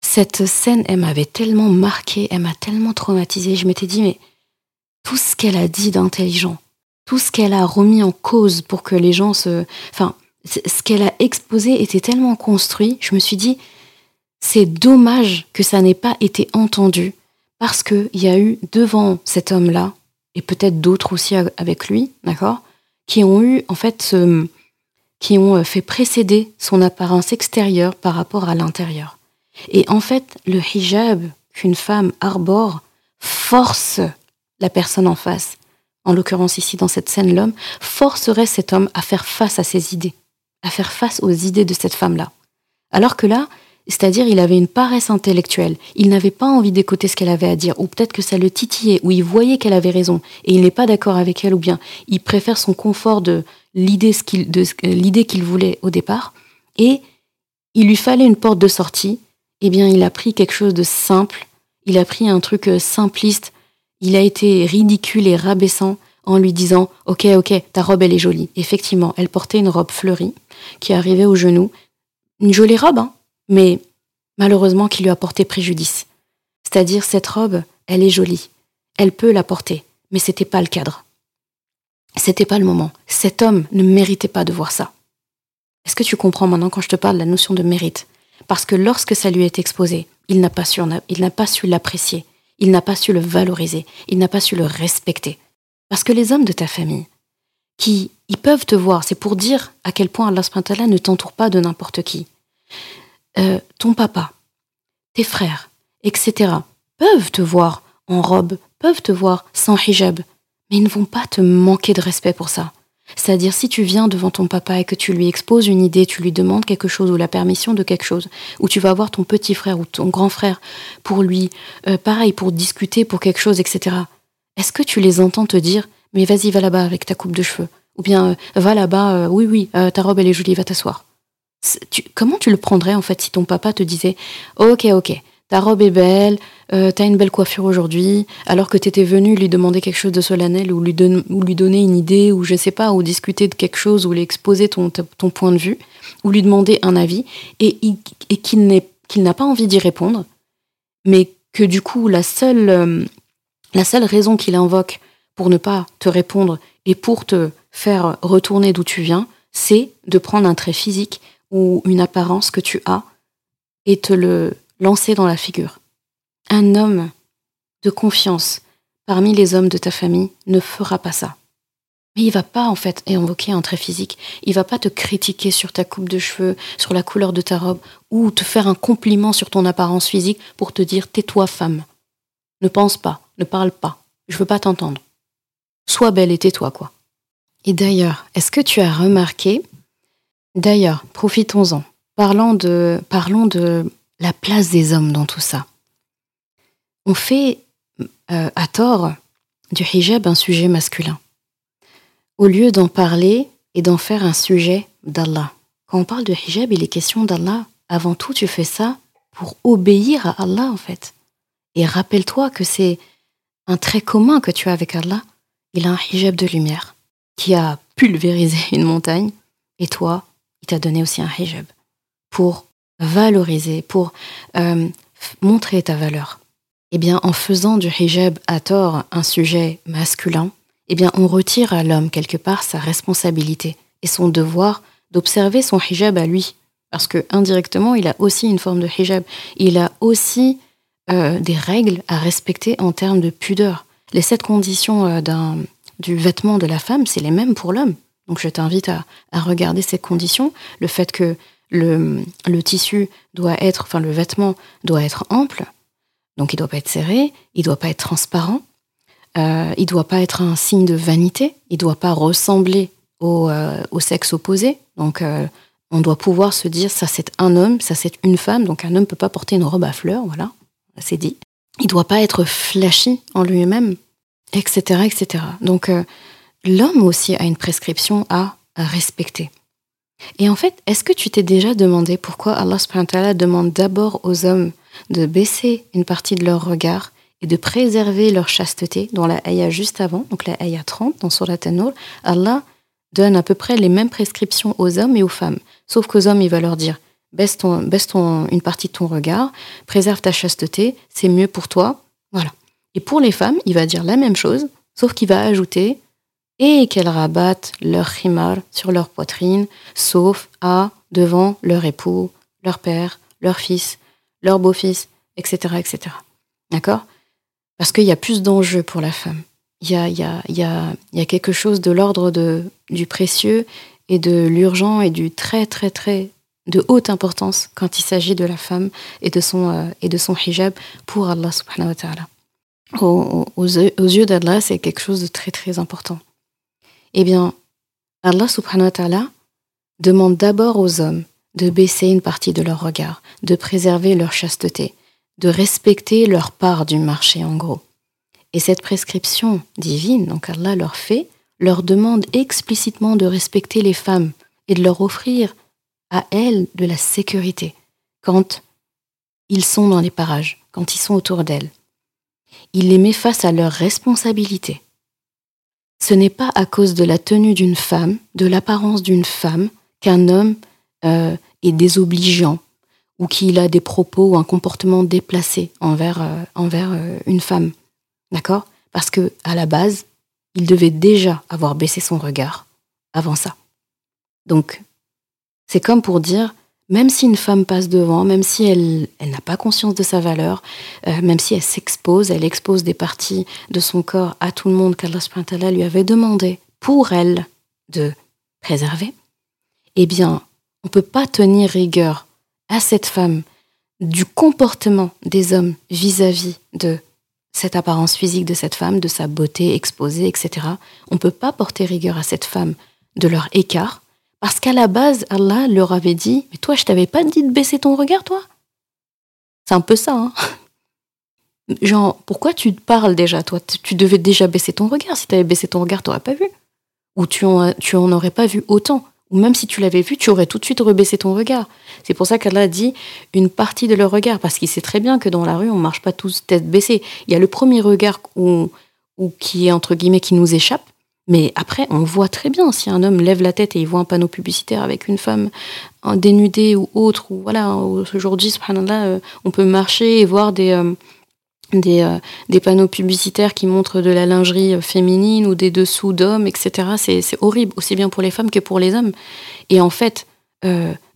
Cette scène, elle m'avait tellement marqué, elle m'a tellement traumatisée. Je m'étais dit Mais tout ce qu'elle a dit d'intelligent, tout ce qu'elle a remis en cause pour que les gens se... Enfin, ce qu'elle a exposé était tellement construit, je me suis dit, c'est dommage que ça n'ait pas été entendu, parce qu'il y a eu devant cet homme-là, et peut-être d'autres aussi avec lui, d'accord, qui ont eu, en fait, qui ont fait précéder son apparence extérieure par rapport à l'intérieur. Et en fait, le hijab qu'une femme arbore force la personne en face, en l'occurrence ici dans cette scène l'homme, forcerait cet homme à faire face à ses idées, à faire face aux idées de cette femme-là. Alors que là, c'est-à-dire il avait une paresse intellectuelle, il n'avait pas envie d'écouter ce qu'elle avait à dire, ou peut-être que ça le titillait, ou il voyait qu'elle avait raison, et il n'est pas d'accord avec elle, ou bien il préfère son confort de l'idée qu'il voulait au départ, et il lui fallait une porte de sortie, eh bien il a pris quelque chose de simple, il a pris un truc euh, simpliste, il a été ridicule et rabaissant en lui disant Ok, ok, ta robe, elle est jolie. Effectivement, elle portait une robe fleurie qui arrivait aux genoux. Une jolie robe, hein, mais malheureusement qui lui a porté préjudice. C'est-à-dire, cette robe, elle est jolie. Elle peut la porter, mais c'était pas le cadre. C'était pas le moment. Cet homme ne méritait pas de voir ça. Est-ce que tu comprends maintenant quand je te parle de la notion de mérite? Parce que lorsque ça lui est exposé, il n'a pas su l'apprécier il n'a pas su le valoriser, il n'a pas su le respecter. Parce que les hommes de ta famille, qui ils peuvent te voir, c'est pour dire à quel point Allah ne t'entoure pas de n'importe qui. Euh, ton papa, tes frères, etc., peuvent te voir en robe, peuvent te voir sans hijab, mais ils ne vont pas te manquer de respect pour ça. C'est-à-dire si tu viens devant ton papa et que tu lui exposes une idée, tu lui demandes quelque chose ou la permission de quelque chose, ou tu vas voir ton petit frère ou ton grand frère pour lui, euh, pareil, pour discuter pour quelque chose, etc. Est-ce que tu les entends te dire, mais vas-y, va là-bas avec ta coupe de cheveux? Ou bien, euh, va là-bas, euh, oui, oui, ta robe, elle est jolie, va t'asseoir. comment tu le prendrais, en fait, si ton papa te disait, ok, ok, ta robe est belle, euh, t'as une belle coiffure aujourd'hui, alors que t'étais venu lui demander quelque chose de solennel ou lui, donner une idée ou je sais pas, ou discuter de quelque chose ou lui exposer ton, point de vue ou lui demander un avis et, qu'il n'a pas envie d'y répondre, mais que du coup la seule, euh, la seule raison qu'il invoque pour ne pas te répondre et pour te faire retourner d'où tu viens, c'est de prendre un trait physique ou une apparence que tu as et te le lancer dans la figure. Un homme de confiance parmi les hommes de ta famille ne fera pas ça. Mais il va pas en fait invoquer un trait physique. Il va pas te critiquer sur ta coupe de cheveux, sur la couleur de ta robe, ou te faire un compliment sur ton apparence physique pour te dire tais-toi femme. Ne pense pas, ne parle pas, je veux pas t'entendre. Sois belle et tais-toi, quoi. Et d'ailleurs, est-ce que tu as remarqué, d'ailleurs, profitons-en, parlons de, parlons de la place des hommes dans tout ça. On fait euh, à tort du hijab un sujet masculin. Au lieu d'en parler et d'en faire un sujet d'Allah. Quand on parle de hijab, il est question d'Allah. Avant tout, tu fais ça pour obéir à Allah, en fait. Et rappelle-toi que c'est un trait commun que tu as avec Allah. Il a un hijab de lumière qui a pulvérisé une montagne. Et toi, il t'a donné aussi un hijab pour valoriser, pour euh, montrer ta valeur. Eh bien, en faisant du hijab à tort un sujet masculin, eh bien, on retire à l'homme quelque part sa responsabilité et son devoir d'observer son hijab à lui. Parce que indirectement, il a aussi une forme de hijab. Il a aussi euh, des règles à respecter en termes de pudeur. Les sept conditions euh, du vêtement de la femme, c'est les mêmes pour l'homme. Donc je t'invite à, à, regarder ces conditions. Le fait que le, tissu doit être, enfin le vêtement doit être ample, donc il ne doit pas être serré, il ne doit pas être transparent, euh, il ne doit pas être un signe de vanité, il ne doit pas ressembler au, euh, sexe opposé. Donc euh, on doit pouvoir se dire ça c'est un homme, ça c'est une femme, donc un homme peut pas porter une robe à fleurs, voilà, c'est dit. Il ne doit pas être flashy en lui-même, etc. etc. Donc l'homme aussi a une prescription à respecter. Et en fait, est-ce que tu t'es déjà demandé pourquoi Allah demande d'abord aux hommes de baisser une partie de leur regard et de préserver leur chasteté, dans la ayah juste avant, donc la ayah 30, dans Surat An-Nur, Allah donne à peu près les mêmes prescriptions aux hommes et aux femmes. Sauf qu'aux hommes, il va leur dire baisse, ton, baisse ton, une partie de ton regard, préserve ta chasteté, c'est mieux pour toi. Voilà. Et pour les femmes, il va dire la même chose, sauf qu'il va ajouter et qu'elles rabattent leur khimar sur leur poitrine, sauf à devant leur époux, leur père, leur fils, leur beau-fils, etc. etc. D'accord? Parce qu'il y a plus d'enjeux pour la femme. Il y a, a, y, a, y a, quelque chose de l'ordre du précieux et de l'urgent et du très, très, très de haute importance quand il s'agit de la femme et de son, euh, et de son hijab pour Allah subhanahu wa ta'ala. Aux, aux, aux yeux d'Allah, c'est quelque chose de très, très important. Eh bien, Allah subhanahu wa ta'ala demande d'abord aux hommes de baisser une partie de leur regard, de préserver leur chasteté, de respecter leur part du marché en gros. Et cette prescription divine, donc Allah leur fait, leur demande explicitement de respecter les femmes et de leur offrir à elles de la sécurité quand ils sont dans les parages, quand ils sont autour d'elles. Il les met face à leurs responsabilités ce n'est pas à cause de la tenue d'une femme, de l'apparence d'une femme, qu'un homme euh, est désobligeant ou qu'il a des propos ou un comportement déplacé envers, euh, envers euh, une femme. D'accord? Parce que à la base, il devait déjà avoir baissé son regard avant ça. Donc, c'est comme pour dire, même si une femme passe devant, même si elle, n'a pas conscience de sa valeur, euh, même si elle s'expose, elle expose des parties de son corps à tout le monde qu'Allah lui avait demandé pour elle de préserver, eh bien, on ne peut pas tenir rigueur à cette femme du comportement des hommes vis-à-vis de cette apparence physique de cette femme, de sa beauté exposée, etc. On ne peut pas porter rigueur à cette femme de leur écart, parce qu'à la base, Allah leur avait dit Mais toi, je t'avais pas dit de baisser ton regard, toi? C'est un peu ça, hein Genre, pourquoi tu parles déjà, toi? Tu devais déjà baisser ton regard. Si tu avais baissé ton regard, tu n'aurais pas vu. Ou tu en, aurais pas vu autant. Ou même si tu l'avais vu, tu aurais tout de suite rebaissé ton regard. C'est pour ça qu'Allah dit une partie de leur regard, parce qu'il sait très bien que dans la rue, on marche pas tous tête baissée. Il y a le premier regard qui est, entre guillemets, qui nous échappe, mais après, on voit très bien si un homme lève la tête et il voit un panneau publicitaire avec une femme dénudée ou autre, ou voilà, aujourd'hui, subhanallah, euh, on peut marcher et voir des, euh, euh, des, panneaux publicitaires qui montrent de la lingerie féminine ou des dessous d'hommes, etc. C'est horrible, aussi bien pour les femmes que pour les hommes. Et en fait,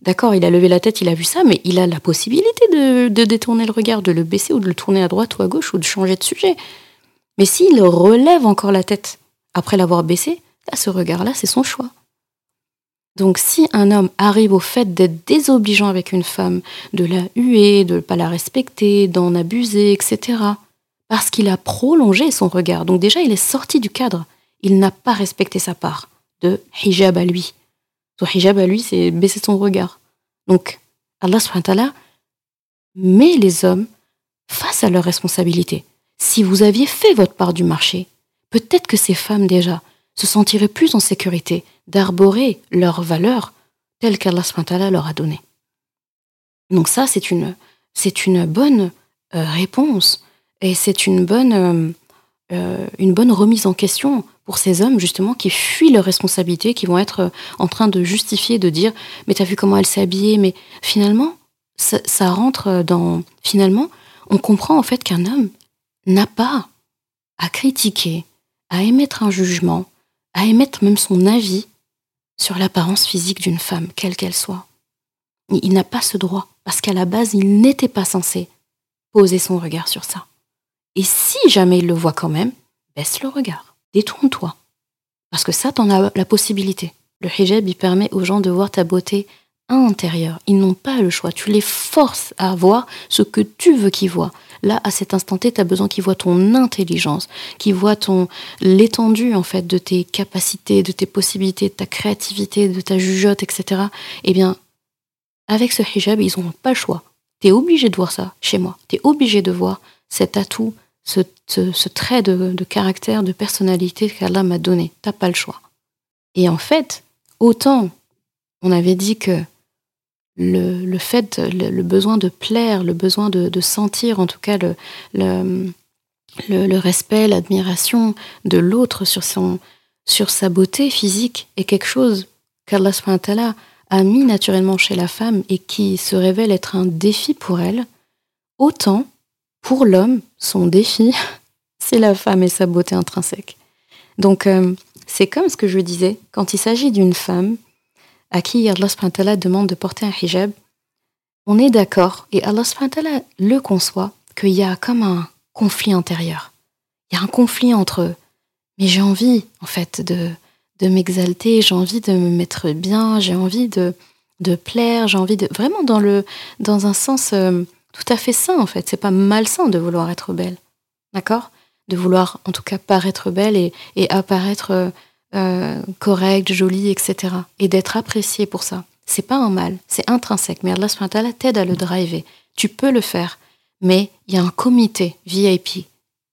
d'accord, il a levé la tête, il a vu ça, mais il a la possibilité de détourner le regard, de le baisser ou de le tourner à droite ou à gauche ou de changer de sujet. Mais s'il relève encore la tête, après l'avoir baissé, ce regard-là, c'est son choix. Donc si un homme arrive au fait d'être désobligeant avec une femme, de la huer, de ne pas la respecter, d'en abuser, etc., parce qu'il a prolongé son regard. Donc déjà, il est sorti du cadre. Il n'a pas respecté sa part de hijab à lui. Son hijab à lui, c'est baisser son regard. Donc, Allah subhanahu met les hommes face à leurs responsabilités. Si vous aviez fait votre part du marché, peut-être que ces femmes déjà se sentiraient plus en sécurité d'arborer leurs valeurs telles qu'Allah leur a données. Donc ça, c'est une, bonne euh, réponse et c'est une bonne, euh, euh, une bonne remise en question pour ces hommes justement qui fuient leurs responsabilités, qui vont être en train de justifier, de dire mais t'as vu comment elle s'est habillée, mais finalement ça rentre dans finalement on comprend en fait qu'un homme n'a pas à critiquer, à émettre un jugement, à émettre même son avis sur l'apparence physique d'une femme, quelle qu'elle soit. Il n'a pas ce droit, parce qu'à la base, il n'était pas censé poser son regard sur ça. Et si jamais il le voit quand même, baisse le regard, détourne-toi. Parce que ça, t'en as la possibilité. Le hijab, il permet aux gens de voir ta beauté intérieure. Ils n'ont pas le choix. Tu les forces à voir ce que tu veux qu'ils voient. Là, à cet instant T, tu as besoin qu'ils voient ton intelligence, qu'ils voient ton l'étendue en fait de tes capacités, de tes possibilités, de ta créativité, de ta jugeote, etc. Eh bien, avec ce hijab, ils n'ont pas le choix. Tu es obligé de voir ça chez moi. Tu es obligé de voir cet atout, ce, trait de, de, caractère, de personnalité qu'Allah m'a donné. T'as pas le choix. Et en fait, autant on avait dit que le, le fait, le, besoin de plaire, le besoin de, de sentir en tout cas le, le, le respect, l'admiration de l'autre sur, son, sur sa beauté physique est quelque chose qu'Allah a mis naturellement chez la femme et qui se révèle être un défi pour elle, autant pour l'homme, son défi, c'est la femme et sa beauté intrinsèque. Donc euh, c'est comme ce que je disais, quand il s'agit d'une femme, à qui Allah demande de porter un hijab, on est d'accord, et Allah le conçoit, qu'il y a comme un conflit intérieur. Il y a un conflit entre eux. Mais j'ai envie, en fait, de, de m'exalter, j'ai envie de me mettre bien, j'ai envie de, de plaire, j'ai envie de. Vraiment dans, le, dans un sens euh, tout à fait sain, en fait. C'est pas malsain de vouloir être belle. D'accord? De vouloir, en tout cas, paraître belle et, et apparaître euh, euh, correct, joli, etc. Et d'être apprécié pour ça. C'est pas un mal, c'est intrinsèque. Mais Allah subhanahu t'aide à le driver. Tu peux le faire, mais il y a un comité VIP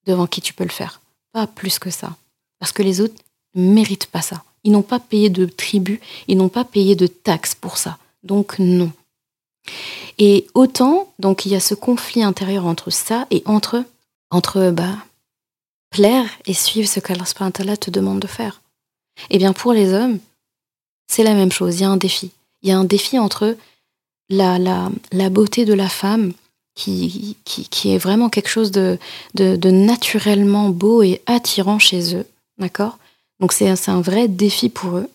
devant qui tu peux le faire. Pas plus que ça. Parce que les autres ne méritent pas ça. Ils n'ont pas payé de tribut, ils n'ont pas payé de taxes pour ça. Donc non. Et autant, donc il y a ce conflit intérieur entre ça et entre, entre bah, plaire et suivre ce qu'Allah te demande de faire. Eh bien, pour les hommes, c'est la même chose. Il y a un défi. Il y a un défi entre la, la, la beauté de la femme, qui, qui, qui, est vraiment quelque chose de, de, naturellement beau et attirant chez eux. D'accord? Donc, c'est un vrai défi pour eux.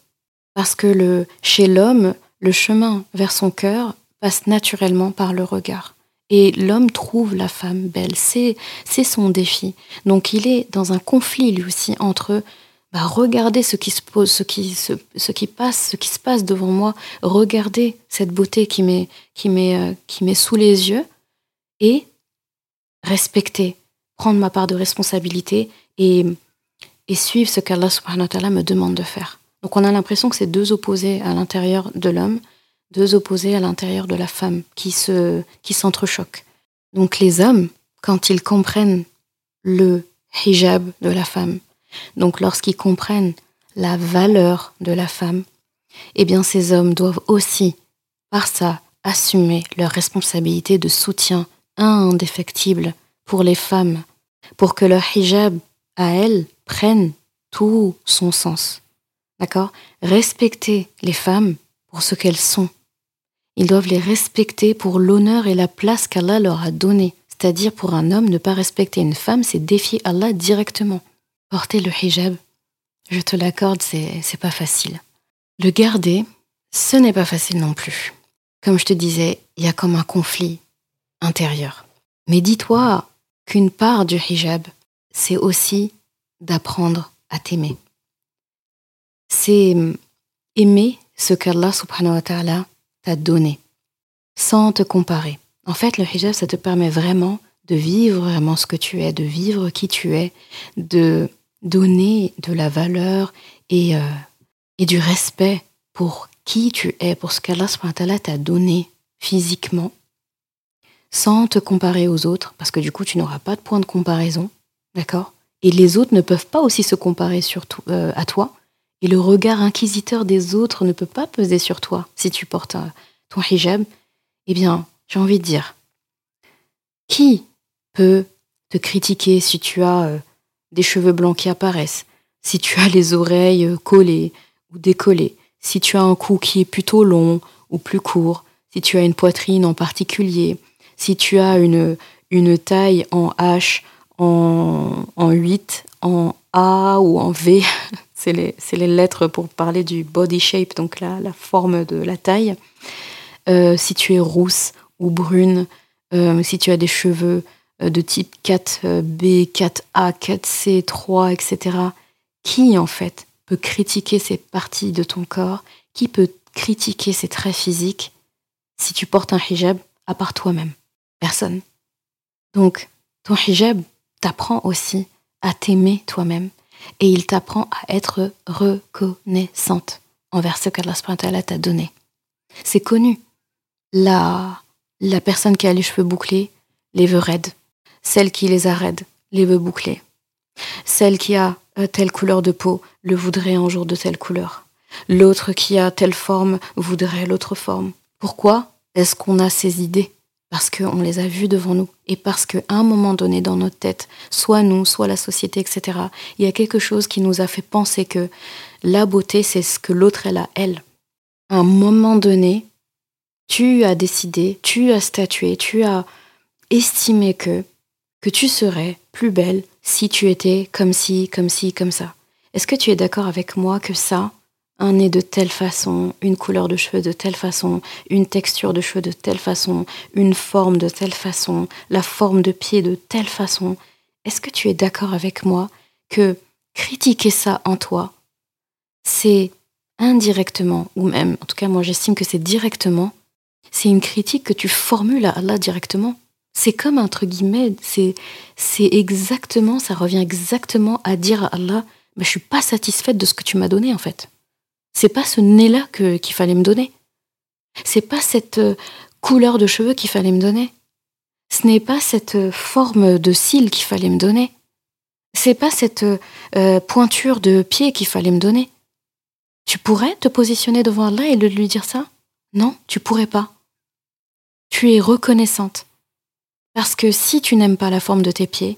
Parce que le, chez l'homme, le chemin vers son cœur passe naturellement par le regard. Et l'homme trouve la femme belle. C'est son défi. Donc, il est dans un conflit, lui aussi, entre bah, regardez ce qui se pose, ce qui, passe, ce qui se passe devant moi, regardez cette beauté qui m'est, qui euh, qui m'est sous les yeux et respecter, prendre ma part de responsabilité et, et suivre ce qu'Allah subhanahu wa ta'ala me demande de faire. Donc on a l'impression que c'est deux opposés à l'intérieur de l'homme, deux opposés à l'intérieur de la femme qui se, qui s'entrechoquent. Donc les hommes, quand ils comprennent le hijab de la femme, donc lorsqu'ils comprennent la valeur de la femme, eh bien ces hommes doivent aussi, par ça, assumer leur responsabilité de soutien indéfectible pour les femmes, pour que leur hijab à elles prenne tout son sens. D'accord? Respecter les femmes pour ce qu'elles sont. Ils doivent les respecter pour l'honneur et la place qu'Allah leur a donnée. C'est-à-dire pour un homme, ne pas respecter une femme, c'est défier Allah directement. Porter le hijab, je te l'accorde, c'est, pas facile. Le garder, ce n'est pas facile non plus. Comme je te disais, il y a comme un conflit intérieur. Mais dis-toi qu'une part du hijab, c'est aussi d'apprendre à t'aimer. C'est aimer ce qu'Allah subhanahu wa ta'ala t'a donné, sans te comparer. En fait, le hijab, ça te permet vraiment de vivre vraiment ce que tu es, de vivre qui tu es, de donner de la valeur et, euh, et du respect pour qui tu es, pour ce qu'Allah t'a donné physiquement, sans te comparer aux autres, parce que du coup, tu n'auras pas de point de comparaison, d'accord? Et les autres ne peuvent pas aussi se comparer sur euh, à toi, et le regard inquisiteur des autres ne peut pas peser sur toi si tu portes euh, ton hijab. Eh bien, j'ai envie de dire, qui peut te critiquer si tu as des cheveux blancs qui apparaissent, si tu as les oreilles collées ou décollées, si tu as un cou qui est plutôt long ou plus court, si tu as une poitrine en particulier, si tu as une, une taille en H, en, en 8, en A ou en V, c'est les, les, lettres pour parler du body shape, donc la, la forme de la taille. Euh, si tu es rousse ou brune, euh, si tu as des cheveux euh, de type 4B, 4A, 4C, 3, etc. Qui, en fait, peut critiquer ces parties de ton corps? Qui peut critiquer ces traits physiques si tu portes un hijab à part toi-même? Personne. Donc, ton hijab t'apprend aussi à t'aimer toi-même et il t'apprend à être reconnaissante envers ce qu'Allah t'a donné. C'est connu. La, la personne qui a les cheveux bouclés, les veut raides. Celle qui les a les veut bouclés. Celle qui a euh, telle couleur de peau le voudrait un jour de telle couleur. L'autre qui a telle forme voudrait l'autre forme. Pourquoi est-ce qu'on a ces idées? Parce qu'on les a vues devant nous et parce qu'à un moment donné dans notre tête, soit nous, soit la société, etc., il y a quelque chose qui nous a fait penser que la beauté, c'est ce que l'autre, elle a, elle. À un moment donné, tu as décidé, tu as statué, tu as estimé que, que tu serais plus belle si tu étais comme ci, comme ci, comme ça. Est-ce que tu es d'accord avec moi que ça, un nez de telle façon, une couleur de cheveux de telle façon, une texture de cheveux de telle façon, une forme de telle façon, la forme de pied de telle façon, est-ce que tu es d'accord avec moi que critiquer ça en toi, c'est indirectement, ou même, en tout cas moi j'estime que c'est directement, c'est une critique que tu formules à Allah directement? C'est comme, entre guillemets, c'est, exactement, ça revient exactement à dire à Allah, mais je suis pas satisfaite de ce que tu m'as donné en fait. C'est pas ce nez-là qu'il fallait me donner. C'est pas cette euh, couleur de cheveux qu'il fallait me donner. Ce n'est pas cette euh, forme de cils qu'il fallait me donner. C'est pas cette euh, pointure de pied qu'il fallait me donner. Tu pourrais te positionner devant Allah et lui dire ça? Non, tu pourrais pas tu es reconnaissante. Parce que si tu n'aimes pas la forme de tes pieds,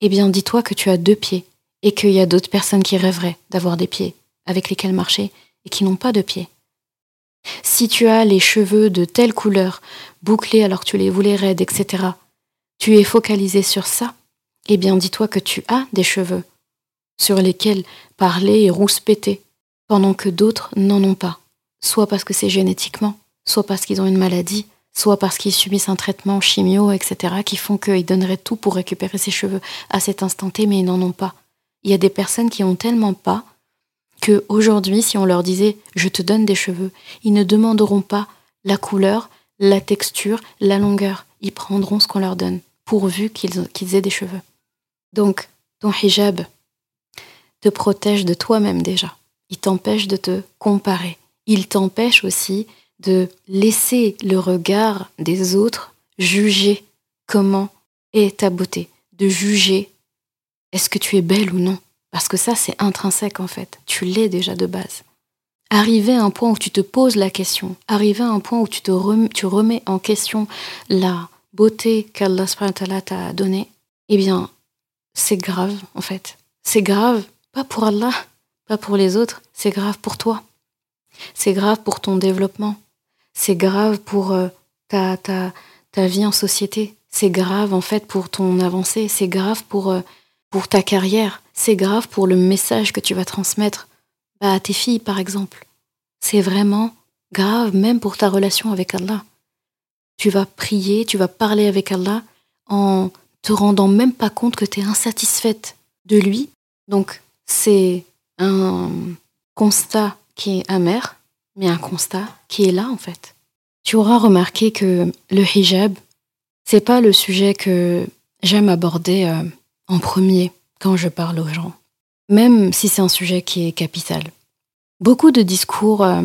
eh bien dis-toi que tu as deux pieds et qu'il y a d'autres personnes qui rêveraient d'avoir des pieds avec lesquels marcher et qui n'ont pas de pieds. Si tu as les cheveux de telle couleur, bouclés alors que tu les voulais raides, etc., tu es focalisé sur ça, eh bien dis-toi que tu as des cheveux sur lesquels parler et rouspéter, pendant que d'autres n'en ont pas, soit parce que c'est génétiquement, soit parce qu'ils ont une maladie, soit parce qu'ils subissent un traitement chimio, etc., qui font qu'ils donneraient tout pour récupérer ses cheveux à cet instant T, mais ils n'en ont pas. Il y a des personnes qui ont tellement pas que aujourd'hui, si on leur disait je te donne des cheveux, ils ne demanderont pas la couleur, la texture, la longueur. Ils prendront ce qu'on leur donne, pourvu qu'ils aient des cheveux. Donc, ton hijab te protège de toi-même déjà. Il t'empêche de te comparer. Il t'empêche aussi de laisser le regard des autres juger comment est ta beauté, de juger est-ce que tu es belle ou non. Parce que ça, c'est intrinsèque en fait. Tu l'es déjà de base. Arriver à un point où tu te poses la question, arriver à un point où tu, te remets, remets en question la beauté qu'Allah t'a donnée, eh bien, c'est grave en fait. C'est grave, pas pour Allah, pas pour les autres, c'est grave pour toi. C'est grave pour ton développement. C'est grave pour euh, ta, vie en société. C'est grave en fait pour ton avancée. C'est grave pour, euh, ta carrière. C'est grave pour le message que tu vas transmettre bah, à tes filles, par exemple. C'est vraiment grave même pour ta relation avec Allah. Tu vas prier, tu vas parler avec Allah en te rendant même pas compte que tu es insatisfaite de lui. Donc c'est un constat qui est amer, mais un constat qui est là en fait. Tu auras remarqué que le hijab, c'est pas le sujet que j'aime aborder euh, en premier quand je parle aux gens, même si c'est un sujet qui est capital. Beaucoup de discours euh,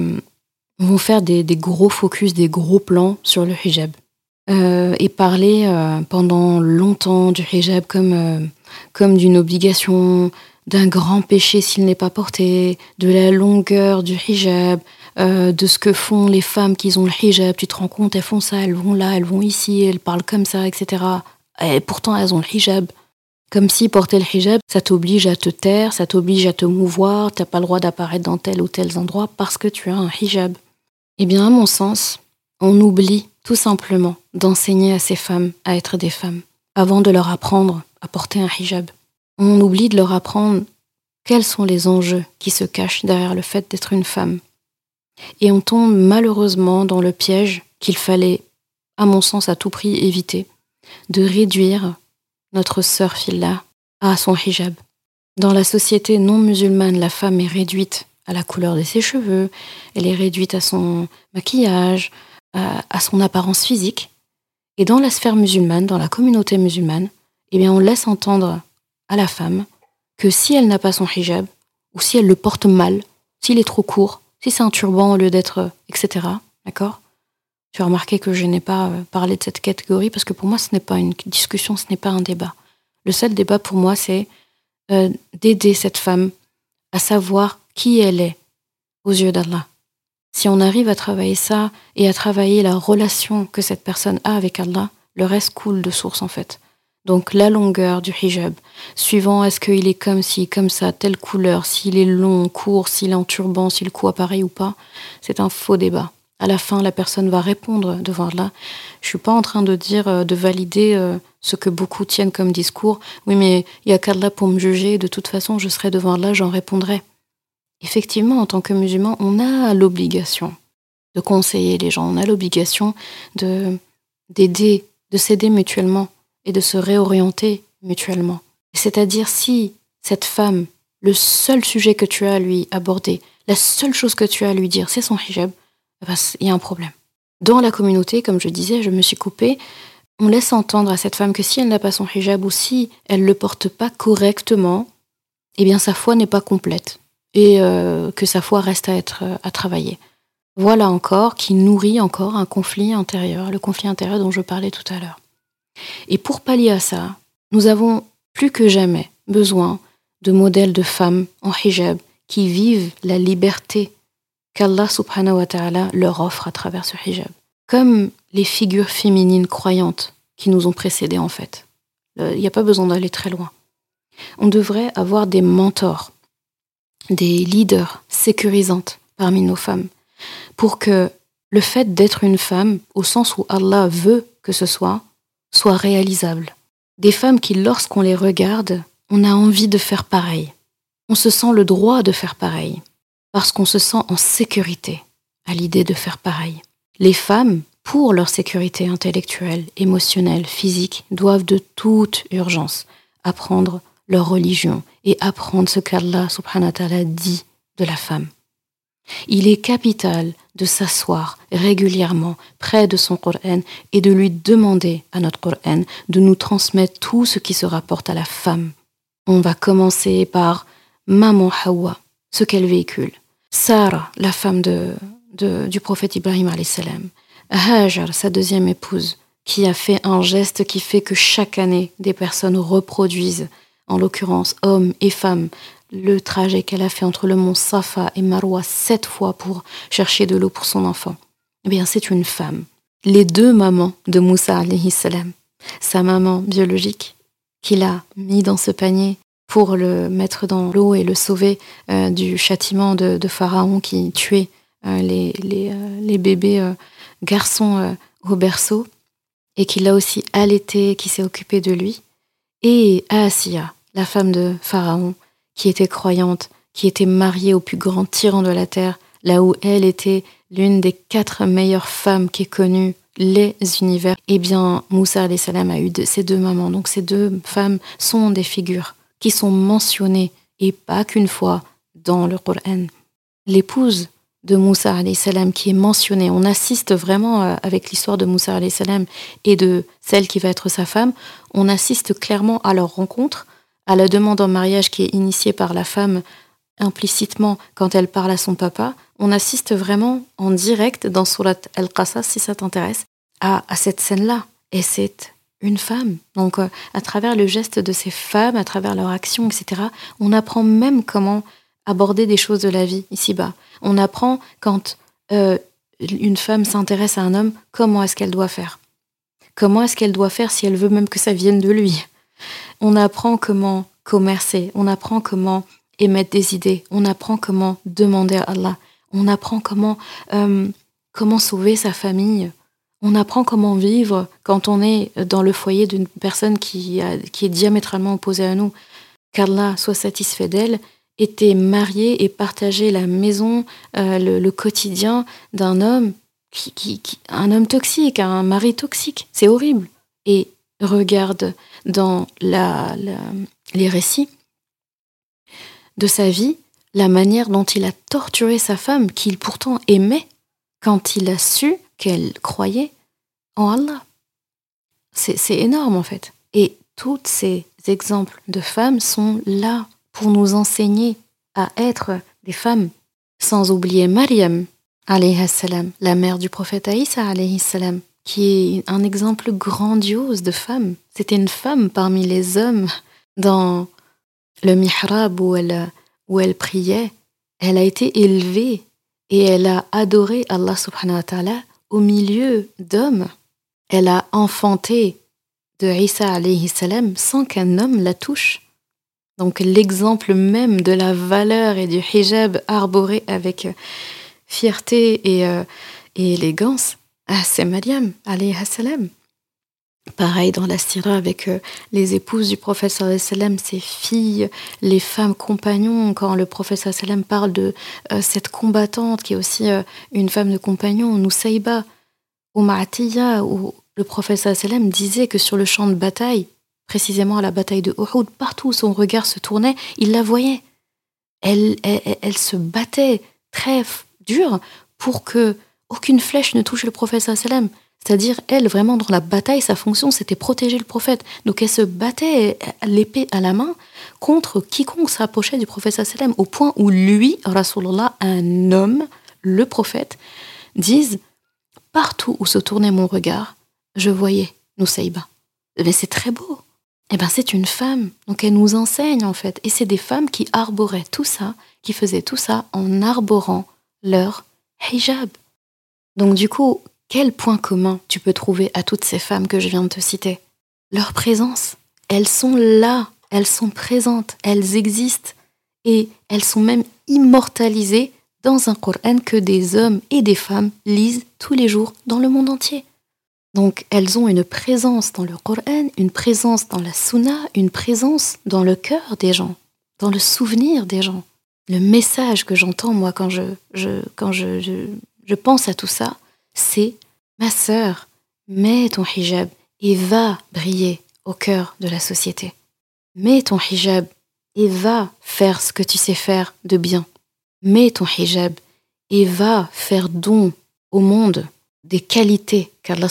vont faire des, gros focus, des gros plans sur le hijab euh, et parler pendant longtemps du hijab comme, comme d'une obligation, d'un grand péché s'il n'est pas porté, de la longueur du hijab, euh, de ce que font les femmes qui ont le hijab. Tu te rends compte, elles font ça, elles vont là, elles vont ici, elles parlent comme ça, etc. Et pourtant, elles ont le hijab. Comme si porter le hijab, ça t'oblige à te taire, ça t'oblige à te mouvoir, t'as pas le droit d'apparaître dans tel ou tel endroit parce que tu as un hijab. Eh bien, à mon sens, on oublie tout simplement d'enseigner à ces femmes à être des femmes avant de leur apprendre à porter un hijab on oublie de leur apprendre quels sont les enjeux qui se cachent derrière le fait d'être une femme. Et on tombe malheureusement dans le piège qu'il fallait, à mon sens, à tout prix éviter, de réduire notre sœur Phila à son hijab. Dans la société non musulmane, la femme est réduite à la couleur de ses cheveux, elle est réduite à son maquillage, à, son apparence physique. Et dans la sphère musulmane, dans la communauté musulmane, eh on laisse entendre à la femme que si elle n'a pas son hijab, ou si elle le porte mal, s'il est trop court, si c'est un turban au lieu d'être, euh, etc. D'accord? Tu as remarqué que je n'ai pas euh, parlé de cette catégorie parce que pour moi, ce n'est pas une discussion, ce n'est pas un débat. Le seul débat pour moi, c'est euh, d'aider cette femme à savoir qui elle est aux yeux d'Allah. Si on arrive à travailler ça et à travailler la relation que cette personne a avec Allah, le reste coule de source en fait. Donc la longueur du hijab, suivant est-ce qu'il est comme si, comme ça, telle couleur, s'il est long, court, s'il est en turban, s'il court pareil ou pas, c'est un faux débat. À la fin, la personne va répondre devant là. Je suis pas en train de dire, euh, de valider euh, ce que beaucoup tiennent comme discours. Oui, mais il y a qu'Allah pour me juger. De toute façon, je serai devant là, j'en répondrai. Effectivement, en tant que musulman, on a l'obligation de conseiller les gens. On a l'obligation de d'aider, de s'aider mutuellement et de se réorienter mutuellement. C'est-à-dire si cette femme, le seul sujet que tu as à lui aborder, la seule chose que tu as à lui dire, c'est son hijab, eh ben, il y a un problème. Dans la communauté, comme je disais, je me suis coupée, on laisse entendre à cette femme que si elle n'a pas son hijab ou si elle ne le porte pas correctement, eh bien sa foi n'est pas complète et euh, que sa foi reste à être à travailler. Voilà encore qui nourrit encore un conflit intérieur, le conflit intérieur dont je parlais tout à l'heure. Et pour pallier à ça, nous avons plus que jamais besoin de modèles de femmes en hijab qui vivent la liberté qu'Allah subhanahu wa ta'ala leur offre à travers ce hijab. Comme les figures féminines croyantes qui nous ont précédées en fait. Il n'y a pas besoin d'aller très loin. On devrait avoir des mentors, des leaders sécurisantes parmi nos femmes, pour que le fait d'être une femme, au sens où Allah veut que ce soit, soit réalisable. Des femmes qui, lorsqu'on les regarde, on a envie de faire pareil. On se sent le droit de faire pareil, parce qu'on se sent en sécurité à l'idée de faire pareil. Les femmes, pour leur sécurité intellectuelle, émotionnelle, physique, doivent de toute urgence apprendre leur religion et apprendre ce qu'Allah subhanahu wa ta'ala dit de la femme. Il est capital de s'asseoir régulièrement près de son Coran et de lui demander à notre Coran de nous transmettre tout ce qui se rapporte à la femme. On va commencer par Maman Hawa, ce qu'elle véhicule. Sarah, la femme du prophète Ibrahim salam. Hajar, sa deuxième épouse, qui a fait un geste qui fait que chaque année des personnes reproduisent, en l'occurrence hommes et femmes, le trajet qu'elle a fait entre le mont Safa et Marwa sept fois pour chercher de l'eau pour son enfant. Eh bien, c'est une femme. Les deux mamans de Moussa salam. Sa maman biologique, qu'il a mis dans ce panier pour le mettre dans l'eau et le sauver euh, du châtiment de, Pharaon qui tuait euh, les, euh, les, bébés garçons au berceau, et qu'il a aussi allaité, qui s'est occupé de lui, et Asiya, la femme de Pharaon, qui était croyante, qui était mariée au plus grand tyran de la terre, là où elle était l'une des quatre meilleures femmes qui est connue les univers, eh bien, Moussa salam a eu ces deux mamans. Donc ces deux femmes sont des figures qui sont mentionnées, et pas qu'une fois, dans le Coran. L'épouse de Moussa salam qui est mentionné. On assiste vraiment euh, avec l'histoire de Moussa salam et de celle qui va être sa femme, on assiste clairement à leur rencontre, à la demande en mariage qui est initiée par la femme implicitement quand elle parle à son papa. On assiste vraiment en direct dans Surat Al-Qasas, si ça t'intéresse, à, cette scène-là. Et c'est une femme. Donc, euh, à travers le geste de ces femmes, à travers leur action, etc., on apprend même comment aborder des choses de la vie ici-bas. On apprend quand euh, une femme s'intéresse à un homme, comment est-ce qu'elle doit faire Comment est-ce qu'elle doit faire si elle veut même que ça vienne de lui On apprend comment commercer, on apprend comment émettre des idées, on apprend comment demander à Allah, on apprend comment, euh, comment sauver sa famille, on apprend comment vivre quand on est dans le foyer d'une personne qui, est diamétralement opposée à nous. Qu'Allah soit satisfait d'elle était marié et partageait la maison, euh, le, quotidien d'un homme, un homme toxique, un mari toxique. C'est horrible. Et regarde dans les récits de sa vie la manière dont il a torturé sa femme, qu'il pourtant aimait, quand il a su qu'elle croyait en Allah. C'est énorme en fait. Et tous ces exemples de femmes sont là pour nous enseigner à être des femmes. Sans oublier Mariam, la mère du prophète Aïssa, qui est un exemple grandiose de femme. C'était une femme parmi les hommes dans le mihrab où elle, où elle priait. Elle a été élevée et elle a adoré Allah subhanahu wa ta'ala au milieu d'hommes. Elle a enfanté de Isa salam sans qu'un homme la touche. Donc l'exemple même de la valeur et du hijab arboré avec euh, fierté euh, et, élégance, c'est Mariam, alayhi salam. Pareil dans la sira avec euh, les épouses du prophète sallam, ses filles, les femmes compagnons, quand le prophète sallam parle de cette combattante qui est aussi une femme de compagnon, Nusayba, ou Ma'atiya, où le prophète sallam disait que sur le champ de bataille, précisément à la bataille de Uhud, partout où son regard se tournait, il la voyait. Elle, elle, se battait très dur pour que aucune flèche ne touche le prophète sallam. C'est-à-dire, elle, vraiment, dans la bataille, sa fonction, c'était protéger le prophète. Donc, elle se battait l'épée à la main contre quiconque s'approchait du prophète sallam, au point où lui, Rasulullah, un homme, le prophète, disent Partout où se tournait mon regard, je voyais Nusayba. Mais c'est très beau eh ben c'est une femme. Donc elle nous enseigne en fait. Et c'est des femmes qui arboraient tout ça, qui faisaient tout ça en arborant leur hijab. Donc du coup, quel point commun tu peux trouver à toutes ces femmes que je viens de te citer? Leur présence. Elles sont là, elles sont présentes, elles existent et elles sont même immortalisées dans un Coran que des hommes et des femmes lisent tous les jours dans le monde entier. Donc elles ont une présence dans le Coran, une présence dans la Sunna, une présence dans le cœur des gens, dans le souvenir des gens. Le message que j'entends moi quand je, pense à tout ça, c'est ma sœur, mets ton hijab et va briller au cœur de la société. Mets ton hijab et va faire ce que tu sais faire de bien. Mets ton hijab et va faire don au monde des qualités qu'Allah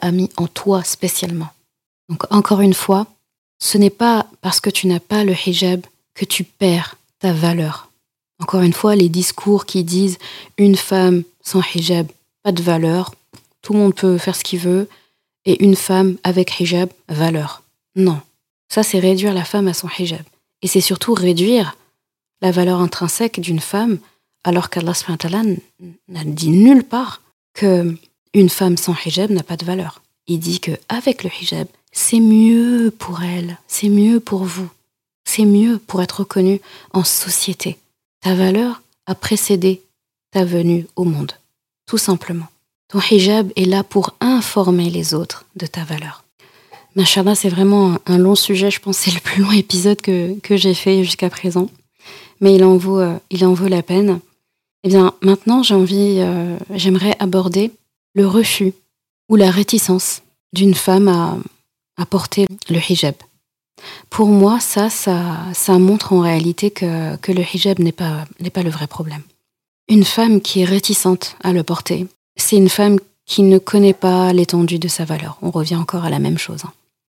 a mis en toi spécialement. Donc encore une fois, ce n'est pas parce que tu n'as pas le hijab que tu perds ta valeur. Encore une fois, les discours qui disent une femme sans hijab, pas de valeur, tout le monde peut faire ce qu'il veut, et une femme avec hijab, valeur. Non. Ça, c'est réduire la femme à son hijab. Et c'est surtout réduire la valeur intrinsèque d'une femme, alors qu'Allah n'a dit nulle part que une femme sans hijab n'a pas de valeur. Il dit que avec le hijab, c'est mieux pour elle, c'est mieux pour vous, c'est mieux pour être reconnue en société. Ta valeur a précédé ta venue au monde, tout simplement. Ton hijab est là pour informer les autres de ta valeur. Mashallah, c'est vraiment un long sujet, je pense que c'est le plus long épisode que, que j'ai fait jusqu'à présent, mais il en vaut, euh, il en vaut la peine. Eh bien, maintenant, j'ai envie, euh, j'aimerais aborder le refus ou la réticence d'une femme à, porter le hijab. Pour moi, ça, ça, montre en réalité que, le hijab n'est pas le vrai problème. Une femme qui est réticente à le porter, c'est une femme qui ne connaît pas l'étendue de sa valeur. On revient encore à la même chose.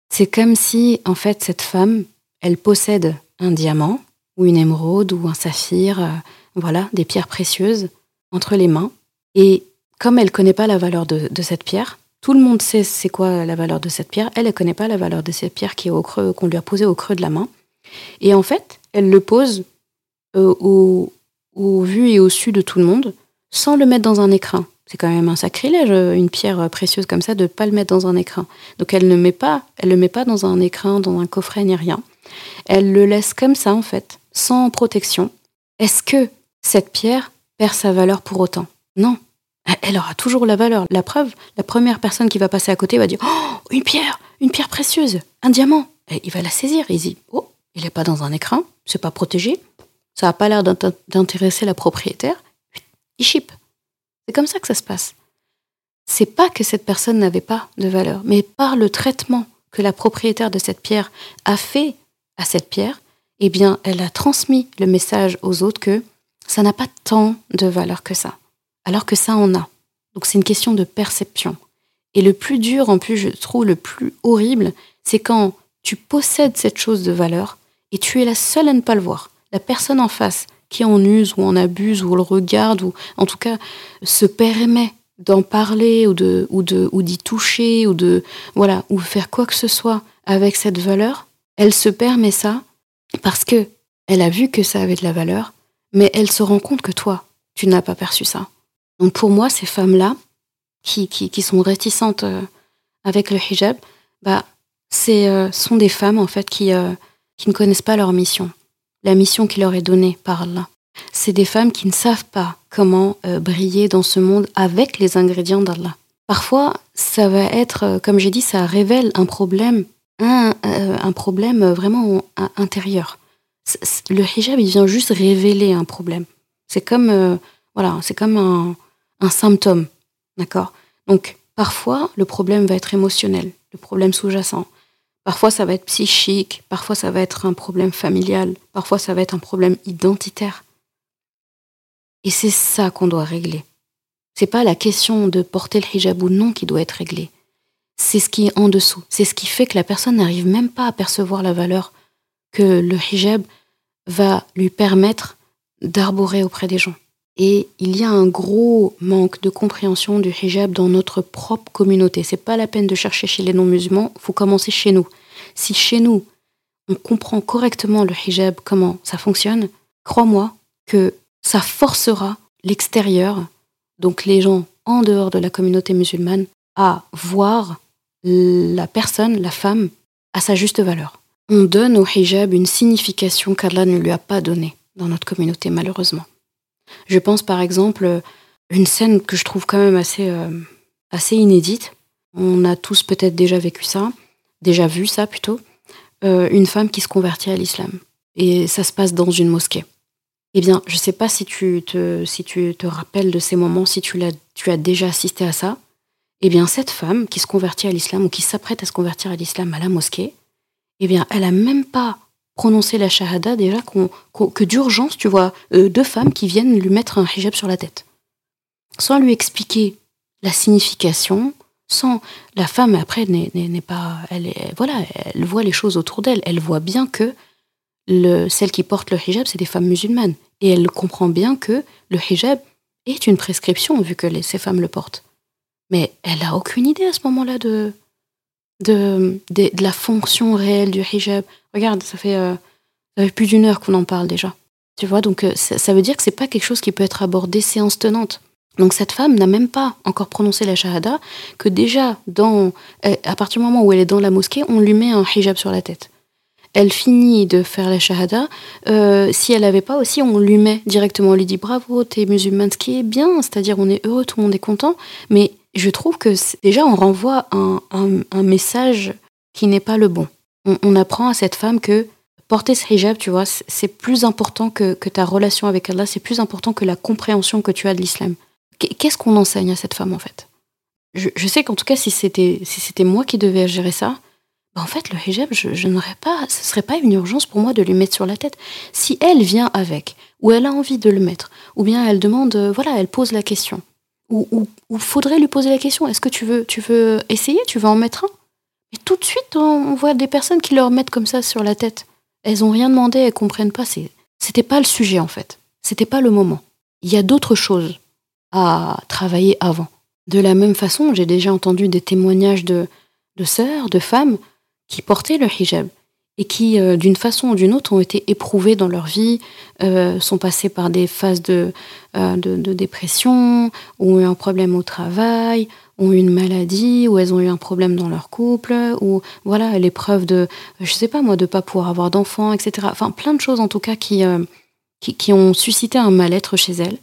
C'est comme si, en fait, cette femme, elle possède un diamant ou une émeraude ou un saphir, euh, voilà, des pierres précieuses entre les mains. Et comme elle ne connaît pas la valeur de, cette pierre, tout le monde sait c'est quoi la valeur de cette pierre. Elle ne connaît pas la valeur de cette pierre qui au creux, qu'on lui a posée au creux de la main. Et en fait, elle le pose euh, au, au vu et au su de tout le monde, sans le mettre dans un écrin. C'est quand même un sacrilège, euh, une pierre euh, précieuse comme ça, de pas le mettre dans un écrin. Donc elle ne met pas, elle le met pas dans un écrin, dans un coffret ni rien. Elle le laisse comme ça en fait, sans protection. Est-ce que cette pierre perd sa valeur pour autant? Non. Elle- Elle aura toujours la valeur. La preuve, la première personne qui va passer à côté va dire Oh, une pierre, une pierre précieuse, un diamant. Et il va la saisir. Il dit Oh, il n'est pas dans un écrin, c'est pas protégé, ça n'a pas l'air d'int- d'intéresser la propriétaire. Il chip. C'est comme ça que ça se passe. C'est pas que cette personne n'avait pas de valeur, mais par le traitement que la propriétaire de cette pierre a fait à cette pierre, eh bien, elle a transmis le message aux autres que ça n'a pas tant de valeur que ça, alors que ça en a. Donc c'est une question de perception. Et le plus dur, en plus, je trouve le plus horrible, c'est quand tu possèdes cette chose de valeur et tu es la seule à ne pas le voir. La personne en face qui en use ou en abuse ou le regarde ou en tout cas se permet d'en parler ou d'y toucher ou de voilà ou faire quoi que ce soit avec cette valeur, elle se permet ça parce que elle a vu que ça avait de la valeur, mais elle se rend compte que toi, tu n'as pas perçu ça. Donc pour moi, ces femmes-là qui, qui, qui sont réticentes euh, avec le hijab, bah, c'est euh, sont des femmes en fait qui, euh, qui ne connaissent pas leur mission, la mission qui leur est donnée par Allah. C'est des femmes qui ne savent pas comment euh, briller dans ce monde avec les ingrédients d'Allah. Parfois, ça va être, euh, comme j'ai dit, ça révèle un problème, un, euh, problème vraiment intérieur. Le hijab, il vient juste révéler un problème. C'est comme, voilà, c'est comme un, un symptôme, d'accord? Donc, parfois, le problème va être émotionnel, le problème sous-jacent. Parfois, ça va être psychique, parfois, ça va être un problème familial, parfois, ça va être un problème identitaire. Et c'est ça qu'on doit régler. C'est pas la question de porter le hijab ou non qui doit être réglée. C'est ce qui est en dessous. C'est ce qui fait que la personne n'arrive même pas à percevoir la valeur que le hijab va lui permettre d'arborer auprès des gens. Et il y a un gros manque de compréhension du hijab dans notre propre communauté. C'est pas la peine de chercher chez les non-musulmans, faut commencer chez nous. Si chez nous, on comprend correctement le hijab, comment ça fonctionne, crois-moi que ça forcera l'extérieur, donc les gens en dehors de la communauté musulmane, à voir la personne, la femme, à sa juste valeur. On donne au hijab une signification qu'Allah ne lui a pas donnée dans notre communauté, malheureusement. Je pense par exemple une scène que je trouve quand même assez, euh, assez inédite. On a tous peut-être déjà vécu ça, déjà vu ça plutôt. Euh, une femme qui se convertit à l'islam. Et ça se passe dans une mosquée. Eh bien, je ne sais pas si tu, te, si tu te rappelles de ces moments, si tu, l'as, tu as déjà assisté à ça. Eh bien, cette femme qui se convertit à l'islam ou qui s'apprête à se convertir à l'islam à la mosquée, eh bien, elle a même pas prononcé la shahada déjà que d'urgence, tu vois, euh, deux femmes qui viennent lui mettre un hijab sur la tête. Sans lui expliquer la signification, sans la femme après n'est, pas, elle voilà, elle voit les choses autour d'elle, elle voit bien que le, celles qui portent le hijab, c'est des femmes musulmanes. Et elle comprend bien que le hijab est une prescription vu que ces femmes le portent. Mais elle a aucune idée à ce moment-là de la fonction réelle du hijab. Regarde, ça fait, euh, ça fait plus d'une heure qu'on en parle déjà. Tu vois, donc euh, ça, ça veut dire que c'est pas quelque chose qui peut être abordé séance tenante. Donc cette femme n'a même pas encore prononcé la shahada, que déjà, dans, à partir du moment où elle est dans la mosquée, on lui met un hijab sur la tête. Elle finit de faire la shahada. euh, si elle n'avait pas aussi, on lui met directement, on lui dit bravo, t'es musulmane, ce qui est bien, c'est-à-dire on est heureux, tout le monde est content. Mais je trouve que déjà on renvoie un message qui n'est pas le bon. On, apprend à cette femme que porter ce hijab, tu vois, c'est- plus important que, ta relation avec Allah, c'est plus important que la compréhension que tu as de l'islam. Qu- Qu'est-ce qu'on enseigne à cette femme en fait? Je, sais qu'en tout cas, si c'était si c'était moi qui devais gérer ça, bah, en fait, le hijab, je, je n'aurais pas, ce serait pas une urgence pour moi de lui mettre sur la tête. Si elle vient avec, ou elle a envie de le mettre, ou bien elle demande, euh, voilà, elle pose la question. Ou, ou, faudrait lui poser la question, est-ce que tu veux, tu veux essayer, tu veux en mettre un? Et tout de suite, on voit des personnes qui leur mettent comme ça sur la tête. Elles ont rien demandé, elles comprennent pas. C'était pas le sujet en fait. C'était pas le moment. Il y a d'autres choses à travailler avant. De la même façon, j'ai déjà entendu des témoignages de, de sœurs, de femmes qui portaient le hijab et qui, euh, d'une façon ou d'une autre, ont été éprouvées dans leur vie, euh, sont passées par des phases de, euh, de, de, dépression, ont eu un problème au travail, ont eu une maladie, ou elles ont eu un problème dans leur couple, ou voilà, l'épreuve de, je sais pas moi, de pas pouvoir avoir d'enfants, etc. Enfin, plein de choses en tout cas qui, qui, ont suscité un mal-être chez elles,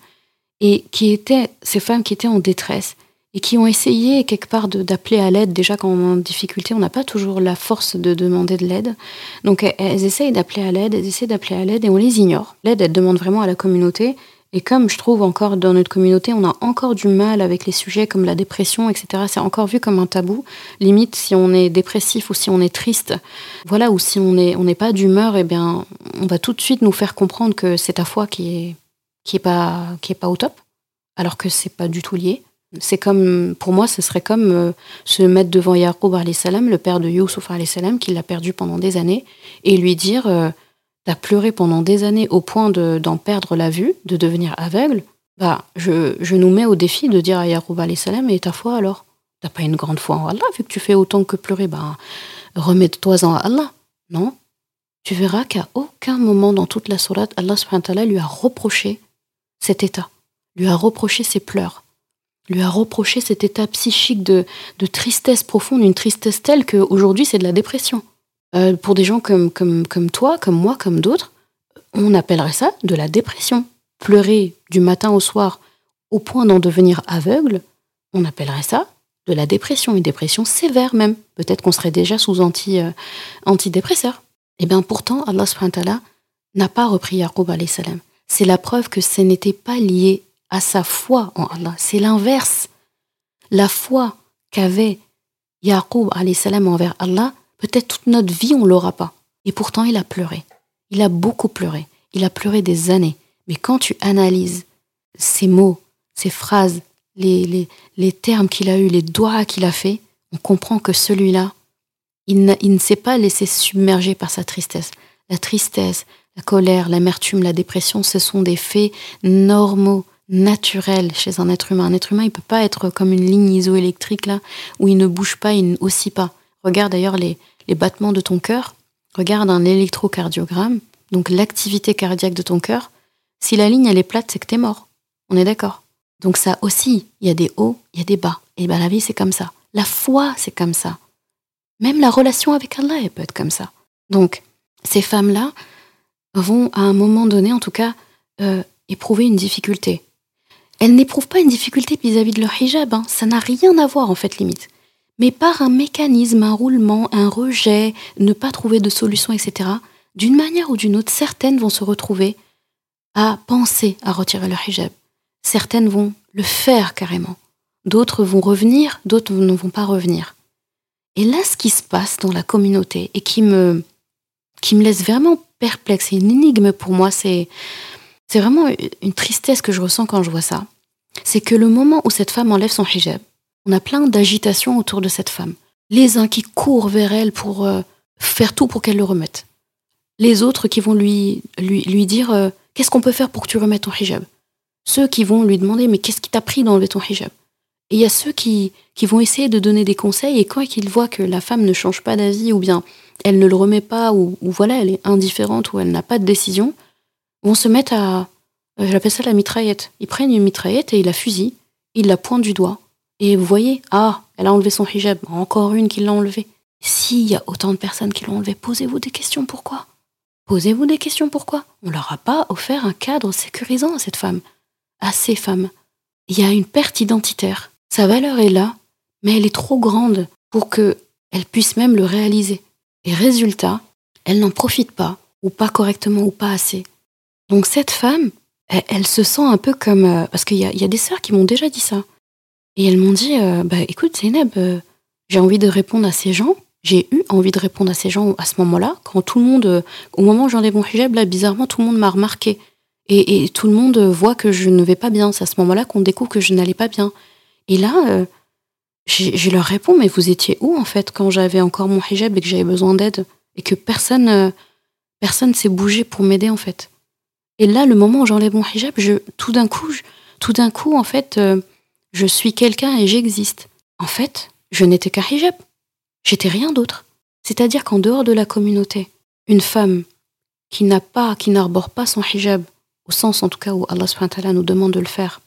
et qui étaient ces femmes qui étaient en détresse, et qui ont essayé quelque part d'appeler à l'aide. Déjà, quand on est en difficulté, on n'a pas toujours la force de demander de l'aide. Donc, elles, essayent d'appeler à l'aide, elles essayent d'appeler à l'aide et on les ignore. L'aide, elle demande vraiment à la communauté. Et comme je trouve encore dans notre communauté, on a encore du mal avec les sujets comme la dépression, etc. C'est encore vu comme un tabou. Limite, si on est dépressif ou si on est triste, voilà, ou si on n'est on n'est pas d'humeur, eh bien, on va tout de suite nous faire comprendre que c'est ta foi qui est, qui est pas, qui est pas au top, alors que c'est pas du tout lié. C'est comme, pour moi, ce serait comme euh, se mettre devant Yaqub le père de Youssouf qui l'a perdu pendant des années, et lui dire euh, T'as pleuré pendant des années au point d'en perdre la vue, de devenir aveugle. Bah, je, nous mets au défi de dire à Yaqub salam Et ta foi alors? T'as pas une grande foi en Allah, vu que tu fais autant que pleurer Bah, remets-toi en Allah. Non? Tu verras qu'à aucun moment dans toute la sourate, Allah lui a reproché cet état, lui a reproché ses pleurs lui a reproché cet état psychique de, tristesse profonde, une tristesse telle qu'aujourd'hui c'est de la dépression. Euh, pour des gens comme, comme, comme toi, comme moi, comme d'autres, on appellerait ça de la dépression. Pleurer du matin au soir au point d'en devenir aveugle, on appellerait ça de la dépression, une dépression sévère même. Peut-être qu'on serait déjà sous anti, euh, antidépresseur. Et eh bien pourtant, Allah n'a pas repris Yaqub salam. C'est la preuve que ce n'était pas lié à sa foi en Allah. C'est l'inverse. La foi qu'avait Yaqub salam envers Allah, peut-être toute notre vie on l'aura pas. Et pourtant il a pleuré. Il a beaucoup pleuré. Il a pleuré des années. Mais quand tu analyses ces mots, ces phrases, les, termes qu'il a eus, les doigts qu'il a fait, on comprend que celui-là, il, ne s'est pas laissé submerger par sa tristesse. La tristesse, la colère, l'amertume, la dépression, ce sont des faits normaux naturel chez un être humain. Un être humain, il peut pas être comme une ligne isoélectrique là, où il ne bouge pas, il ne oscille pas. Regarde d'ailleurs les, les battements de ton cœur, regarde un électrocardiogramme, donc l'activité cardiaque de ton cœur. Si la ligne elle est plate, c'est que tu es mort. On est d'accord. Donc ça aussi, il y a des hauts, il y a des bas. Et ben la vie c'est comme ça. La foi c'est comme ça. Même la relation avec Allah elle peut être comme ça. Donc ces femmes-là vont à un moment donné, en tout cas, euh, éprouver une difficulté elles n'éprouvent pas une difficulté vis-à-vis de leur hijab, hein. ça n'a rien à voir en fait limite. Mais par un mécanisme, un roulement, un rejet, ne pas trouver de solution, etc., d'une manière ou d'une autre, certaines vont se retrouver à penser à retirer leur hijab. Certaines vont le faire carrément. D'autres vont revenir, d'autres ne vont pas revenir. Et là, ce qui se passe dans la communauté et qui me, qui me laisse vraiment perplexe, c'est une énigme pour moi, c'est c'est vraiment une tristesse que je ressens quand je vois ça. C'est que le moment où cette femme enlève son hijab, on a plein d'agitation autour de cette femme. Les uns qui courent vers elle pour euh, faire tout pour qu'elle le remette. Les autres qui vont lui, lui, dire euh, Qu'est-ce qu'on peut faire pour que tu remettes ton hijab? Ceux qui vont lui demander Mais qu'est-ce qui t'a pris d'enlever ton hijab? Et il y a ceux qui, qui vont essayer de donner des conseils et quand ils voient que la femme ne change pas d'avis ou bien elle ne le remet pas ou, ou voilà, elle est indifférente ou elle n'a pas de décision, vont se mettre à. Euh, j'appelle ça la mitraillette. Ils prennent une mitraillette et ils la fusillent, ils la pointent du doigt. Et vous voyez, ah, elle a enlevé son hijab, encore une qui l'a enlevé. S'il y a autant de personnes qui l'ont enlevé, posez-vous des questions pourquoi? Posez-vous des questions pourquoi? On leur a pas offert un cadre sécurisant à cette femme, à ces femmes. Il y a une perte identitaire. Sa valeur est là, mais elle est trop grande pour que elle puisse même le réaliser. Et résultat, elle n'en profite pas, ou pas correctement, ou pas assez. Donc cette femme, elle, se sent un peu comme... Euh, parce qu'il y a, des sœurs qui m'ont déjà dit ça. Et elles m'ont dit, euh, bah écoute Zeynep, euh, j'ai envie de répondre à ces gens. J'ai eu envie de répondre à ces gens à ce moment-là, quand tout le monde, au moment où j'en ai mon hijab, là, bizarrement, tout le monde m'a remarqué. Et, tout le monde voit que je ne vais pas bien. C'est à ce moment-là qu'on découvre que je n'allais pas bien. Et là, euh, je leur réponds, mais vous étiez où en fait quand j'avais encore mon hijab et que j'avais besoin d'aide et que personne euh, personne s'est bougé pour m'aider en fait? Et là, le moment où j'enlève mon hijab, je, tout d'un coup, tout d'un coup, en fait, euh, je suis quelqu'un et j'existe. En fait, je n'étais qu'un hijab. J'étais rien d'autre. C'est-à-dire qu'en dehors de la communauté, une femme qui n'a pas, qui n'arbore pas son hijab, au sens en tout cas où Allah nous demande de le faire,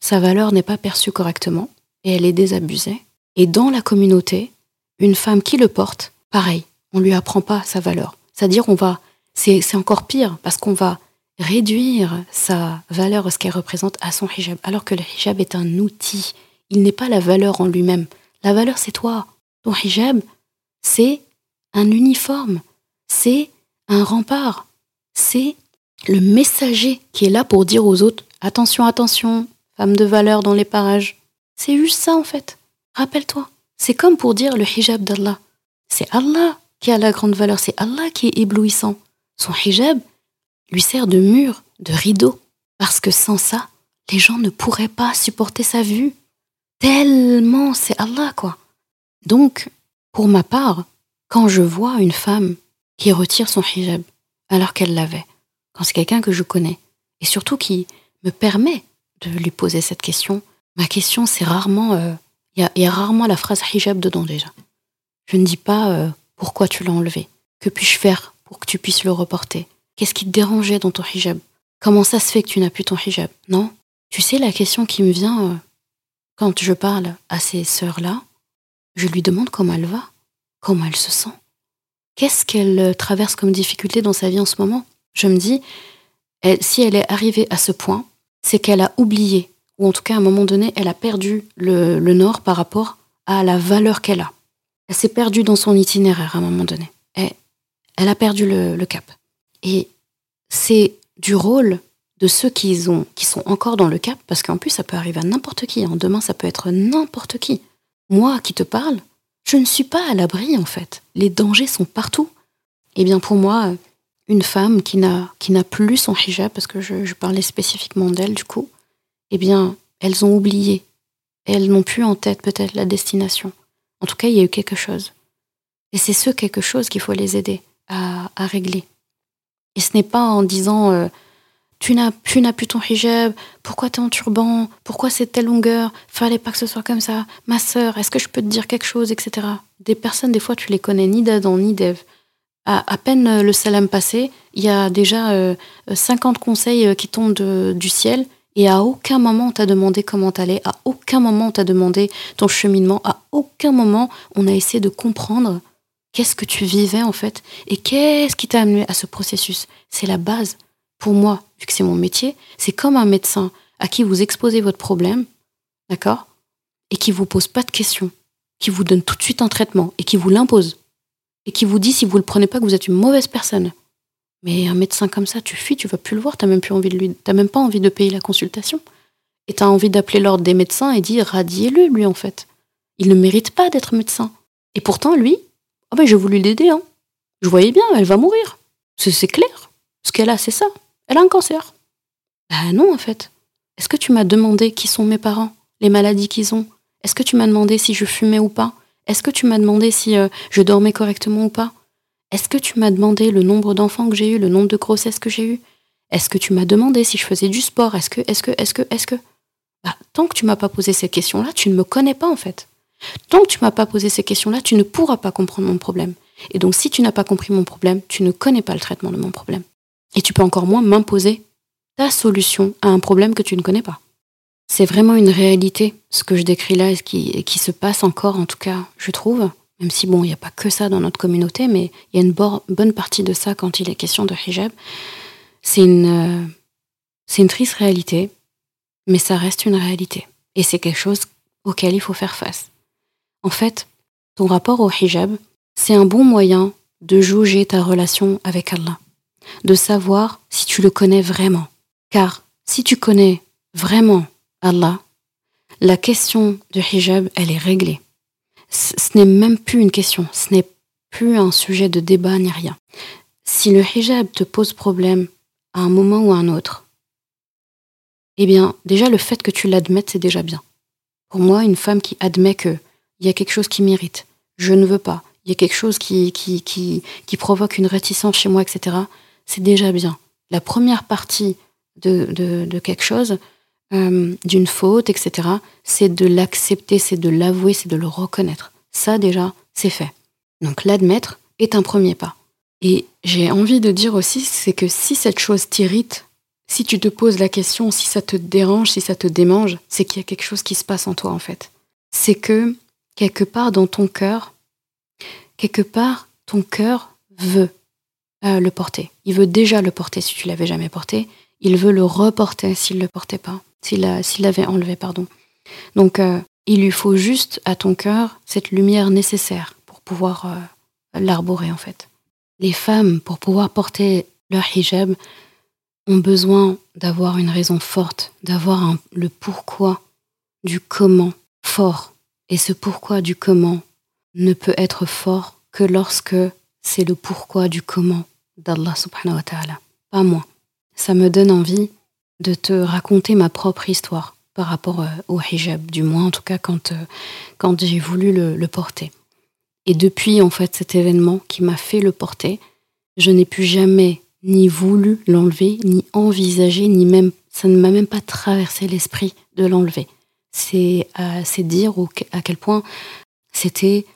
sa valeur n'est pas perçue correctement et elle est désabusée. Et dans la communauté, une femme qui le porte, pareil, on lui apprend pas sa valeur. C'est-à-dire on va, c'est encore pire parce qu'on va réduire sa valeur, ce qu'elle représente, à son hijab, alors que le hijab est un outil. Il n'est pas la valeur en lui-même. La valeur, c'est toi. Ton hijab, c'est un uniforme, c'est un rempart, c'est le messager qui est là pour dire aux autres attention, attention, femme de valeur dans les parages. C'est juste ça en fait. Rappelle-toi, c'est comme pour dire le hijab d'Allah. C'est Allah qui a la grande valeur, c'est Allah qui est éblouissant. Son hijab lui sert de mur, de rideau, parce que sans ça, les gens ne pourraient pas supporter sa vue. Tellement c'est Allah quoi. Donc, pour ma part, quand je vois une femme qui retire son hijab alors qu'elle l'avait, quand c'est quelqu'un que je connais, et surtout qui me permet de lui poser cette question, ma question c'est rarement, euh, il y, a rarement la phrase hijab dedans déjà. Je ne dis pas euh, pourquoi tu l'as enlevé, que puis-je faire pour que tu puisses le reporter, qu'est-ce qui te dérangeait dans ton hijab, comment ça se fait que tu n'as plus ton hijab, non? Tu sais la question qui me vient euh, quand je parle à ces sœurs-là, je lui demande comment elle va, comment elle se sent, qu'est-ce qu'elle traverse comme difficulté dans sa vie en ce moment? Je me dis, si elle est arrivée à ce point, c'est qu'elle a oublié, ou en tout cas à un moment donné, elle a perdu le, nord par rapport à la valeur qu'elle a. Elle s'est perdue dans son itinéraire à un moment donné. Et elle a perdu le, cap. Et c'est du rôle de ceux qui, ont, qui sont encore dans le cap, parce qu'en plus ça peut arriver à n'importe qui. Hein. Demain ça peut être n'importe qui. Moi qui te parle, je ne suis pas à l'abri en fait. Les dangers sont partout. Eh bien pour moi, une femme qui n'a qui n'a plus son hijab, parce que je, parlais spécifiquement d'elle du coup, eh bien, elles ont oublié. Elles n'ont plus en tête peut-être la destination. En tout cas, il y a eu quelque chose. Et c'est ce quelque chose qu'il faut les aider à, régler. Et ce n'est pas en disant euh, tu n'as plus, plus ton hijab, pourquoi tu es en turban, pourquoi c'est telle longueur, fallait pas que ce soit comme ça, ma sœur, est-ce que je peux te dire quelque chose, etc. Des personnes, des fois, tu les connais ni d'Adam ni d'Ève. À, peine euh, le salam passé, il y a déjà 50 euh, conseils qui tombent du ciel et à aucun moment on t'a demandé comment t'allais, à aucun moment on t'a demandé ton cheminement, à aucun moment on a essayé de comprendre qu'est-ce que tu vivais en fait? Et qu'est-ce qui t'a amené à ce processus? C'est la base. Pour moi, vu que c'est mon métier, c'est comme un médecin à qui vous exposez votre problème, d'accord? Et qui vous pose pas de questions, qui vous donne tout de suite un traitement et qui vous l'impose et qui vous dit si vous le prenez pas que vous êtes une mauvaise personne. Mais un médecin comme ça, tu fuis, tu vas plus le voir, t'as même plus envie de lui, t'as même pas envie de payer la consultation. Et t'as envie d'appeler l'ordre des médecins et dire radiez-le lui en fait. Il ne mérite pas d'être médecin. Et pourtant lui, oh ben j'ai voulu l'aider hein. Je voyais bien, elle va mourir. C'est clair. Ce qu'elle a, c'est ça. Elle a un cancer. Bah non en fait. Est-ce que tu m'as demandé qui sont mes parents, les maladies qu'ils ont? Est-ce que tu m'as demandé si je fumais ou pas? Est-ce que tu m'as demandé si euh, je dormais correctement ou pas? Est-ce que tu m'as demandé le nombre d'enfants que j'ai eu, le nombre de grossesses que j'ai eu? Est-ce que tu m'as demandé si je faisais du sport? Est-ce que, est-ce que, est-ce que, est-ce que? Bah, Tant que tu m'as pas posé ces questions-là, tu ne me connais pas en fait. Tant que tu m'as pas posé ces questions-là, tu ne pourras pas comprendre mon problème. Et donc si tu n'as pas compris mon problème, tu ne connais pas le traitement de mon problème. Et tu peux encore moins m'imposer ta solution à un problème que tu ne connais pas c'est vraiment une réalité, ce que je décris là et ce qui, qui, se passe encore, en tout cas, je trouve. Même si, bon, il n'y a pas que ça dans notre communauté, mais il y a une bonne partie de ça quand il est question de hijab. C'est une, euh, c'est une triste réalité, mais ça reste une réalité. Et c'est quelque chose auquel il faut faire face. En fait, ton rapport au hijab, c'est un bon moyen de juger ta relation avec Allah, de savoir si tu le connais vraiment. Car si tu connais vraiment Allah, la question du hijab, elle est réglée. Ce n'est même plus une question, ce n'est plus un sujet de débat ni rien. Si le hijab te pose problème à un moment ou à un autre, eh bien, déjà, le fait que tu l'admettes, c'est déjà bien. Pour moi, une femme qui admet qu'il y a quelque chose qui m'irrite, je ne veux pas, il y a quelque chose qui, qui, qui, provoque une réticence chez moi, etc., c'est déjà bien. La première partie de, de, de quelque chose, euh, d'une faute, etc., c'est de l'accepter, c'est de l'avouer, c'est de le reconnaître. Ça, déjà, c'est fait. Donc, l'admettre est un premier pas. Et j'ai envie de dire aussi, c'est que si cette chose t'irrite, si tu te poses la question, si ça te dérange, si ça te démange, c'est qu'il y a quelque chose qui se passe en toi, en fait. C'est que, quelque part dans ton cœur, quelque part, ton cœur veut euh, le porter. Il veut déjà le porter si tu l'avais jamais porté. Il veut le reporter s'il ne le portait pas, s'il l'avait enlevé, pardon. Donc, euh, il lui faut juste à ton cœur cette lumière nécessaire pour pouvoir euh, l'arborer, en fait. Les femmes, pour pouvoir porter leur hijab, ont besoin d'avoir une raison forte, d'avoir le pourquoi du comment fort. Et ce pourquoi du comment ne peut être fort que lorsque c'est le pourquoi du comment d'Allah subhanahu wa ta'ala, pas moi. Ça me donne envie de te raconter ma propre histoire par rapport euh, au hijab, du moins en tout cas quand, euh, quand j'ai voulu le, le, porter. Et depuis en fait cet événement qui m'a fait le porter, je n'ai plus jamais ni voulu l'enlever, ni envisagé, ni même ça ne m'a même pas traversé l'esprit de l'enlever. C'est à dire à quel point c'était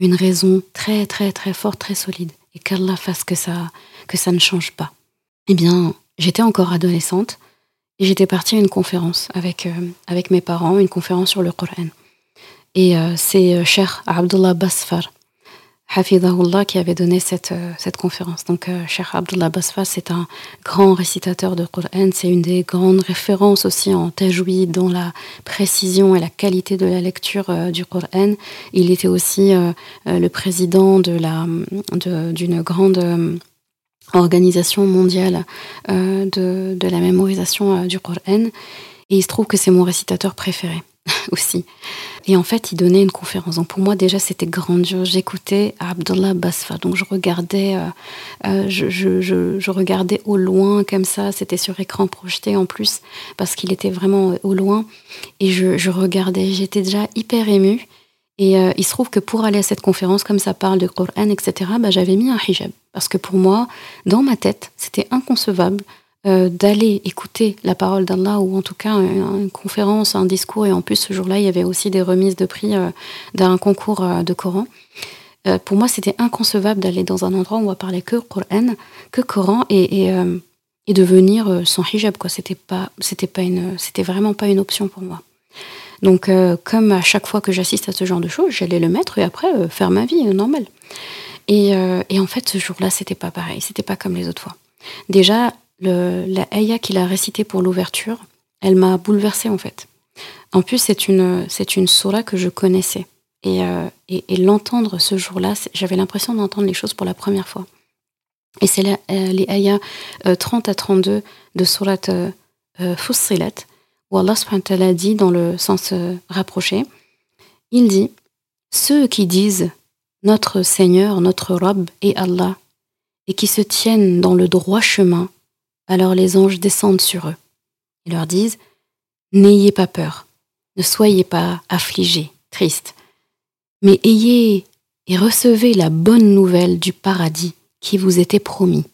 une raison très très très forte, très solide, et qu'Allah fasse que ça que ça ne change pas. Eh bien, j'étais encore adolescente et j'étais partie à une conférence avec, euh, avec mes parents, une conférence sur le Coran. Et euh, c'est euh, cher Abdullah Basfar, Hafidahullah, qui avait donné cette, cette conférence. Donc, cher Abdullah Basfar, c'est un grand récitateur de Coran. C'est une des grandes références aussi en tajwid, dans la précision et la qualité de la lecture du Coran. Il était aussi le président de d'une grande organisation mondiale euh, de, de, la mémorisation euh, du Coran. Et il se trouve que c'est mon récitateur préféré aussi. Et en fait, il donnait une conférence. Donc pour moi, déjà, c'était grandiose. J'écoutais Abdullah Basfa. Donc je regardais, euh, je, je, regardais au loin comme ça. C'était sur écran projeté en plus, parce qu'il était vraiment au loin. Et je, regardais. J'étais déjà hyper émue. Et euh, il se trouve que pour aller à cette conférence, comme ça parle de Coran, etc., bah, j'avais mis un hijab. Parce que pour moi, dans ma tête, c'était inconcevable euh, d'aller écouter la parole d'Allah, ou en tout cas une, conférence, un discours. Et en plus, ce jour-là, il y avait aussi des remises de prix euh, d'un concours de Coran. pour moi, c'était inconcevable d'aller dans un endroit où on va parler que Coran, que Coran, et, et, et de venir sans hijab. Quoi. C'était, pas, c'était, pas une, c'était vraiment pas une option pour moi. Donc, euh, comme à chaque fois que j'assiste à ce genre de choses, j'allais le mettre et après euh, faire ma vie euh, normale. Et, en fait, ce jour-là, c'était pas pareil, c'était pas comme les autres fois. Déjà, le, la Aya qu'il a récitée pour l'ouverture, elle m'a bouleversée en fait. En plus, c'est une, c'est une surah que je connaissais. Et, et, l'entendre ce jour-là, j'avais l'impression d'entendre les choses pour la première fois. Et c'est les ayats 30 à 32 de surat Fussilat où Allah dit dans le sens euh, rapproché, il dit Ceux qui disent Notre Seigneur, notre Rob est Allah, et qui se tiennent dans le droit chemin, alors les anges descendent sur eux. Ils leur disent N'ayez pas peur, ne soyez pas affligés, tristes, mais ayez et recevez la bonne nouvelle du paradis qui vous était promis.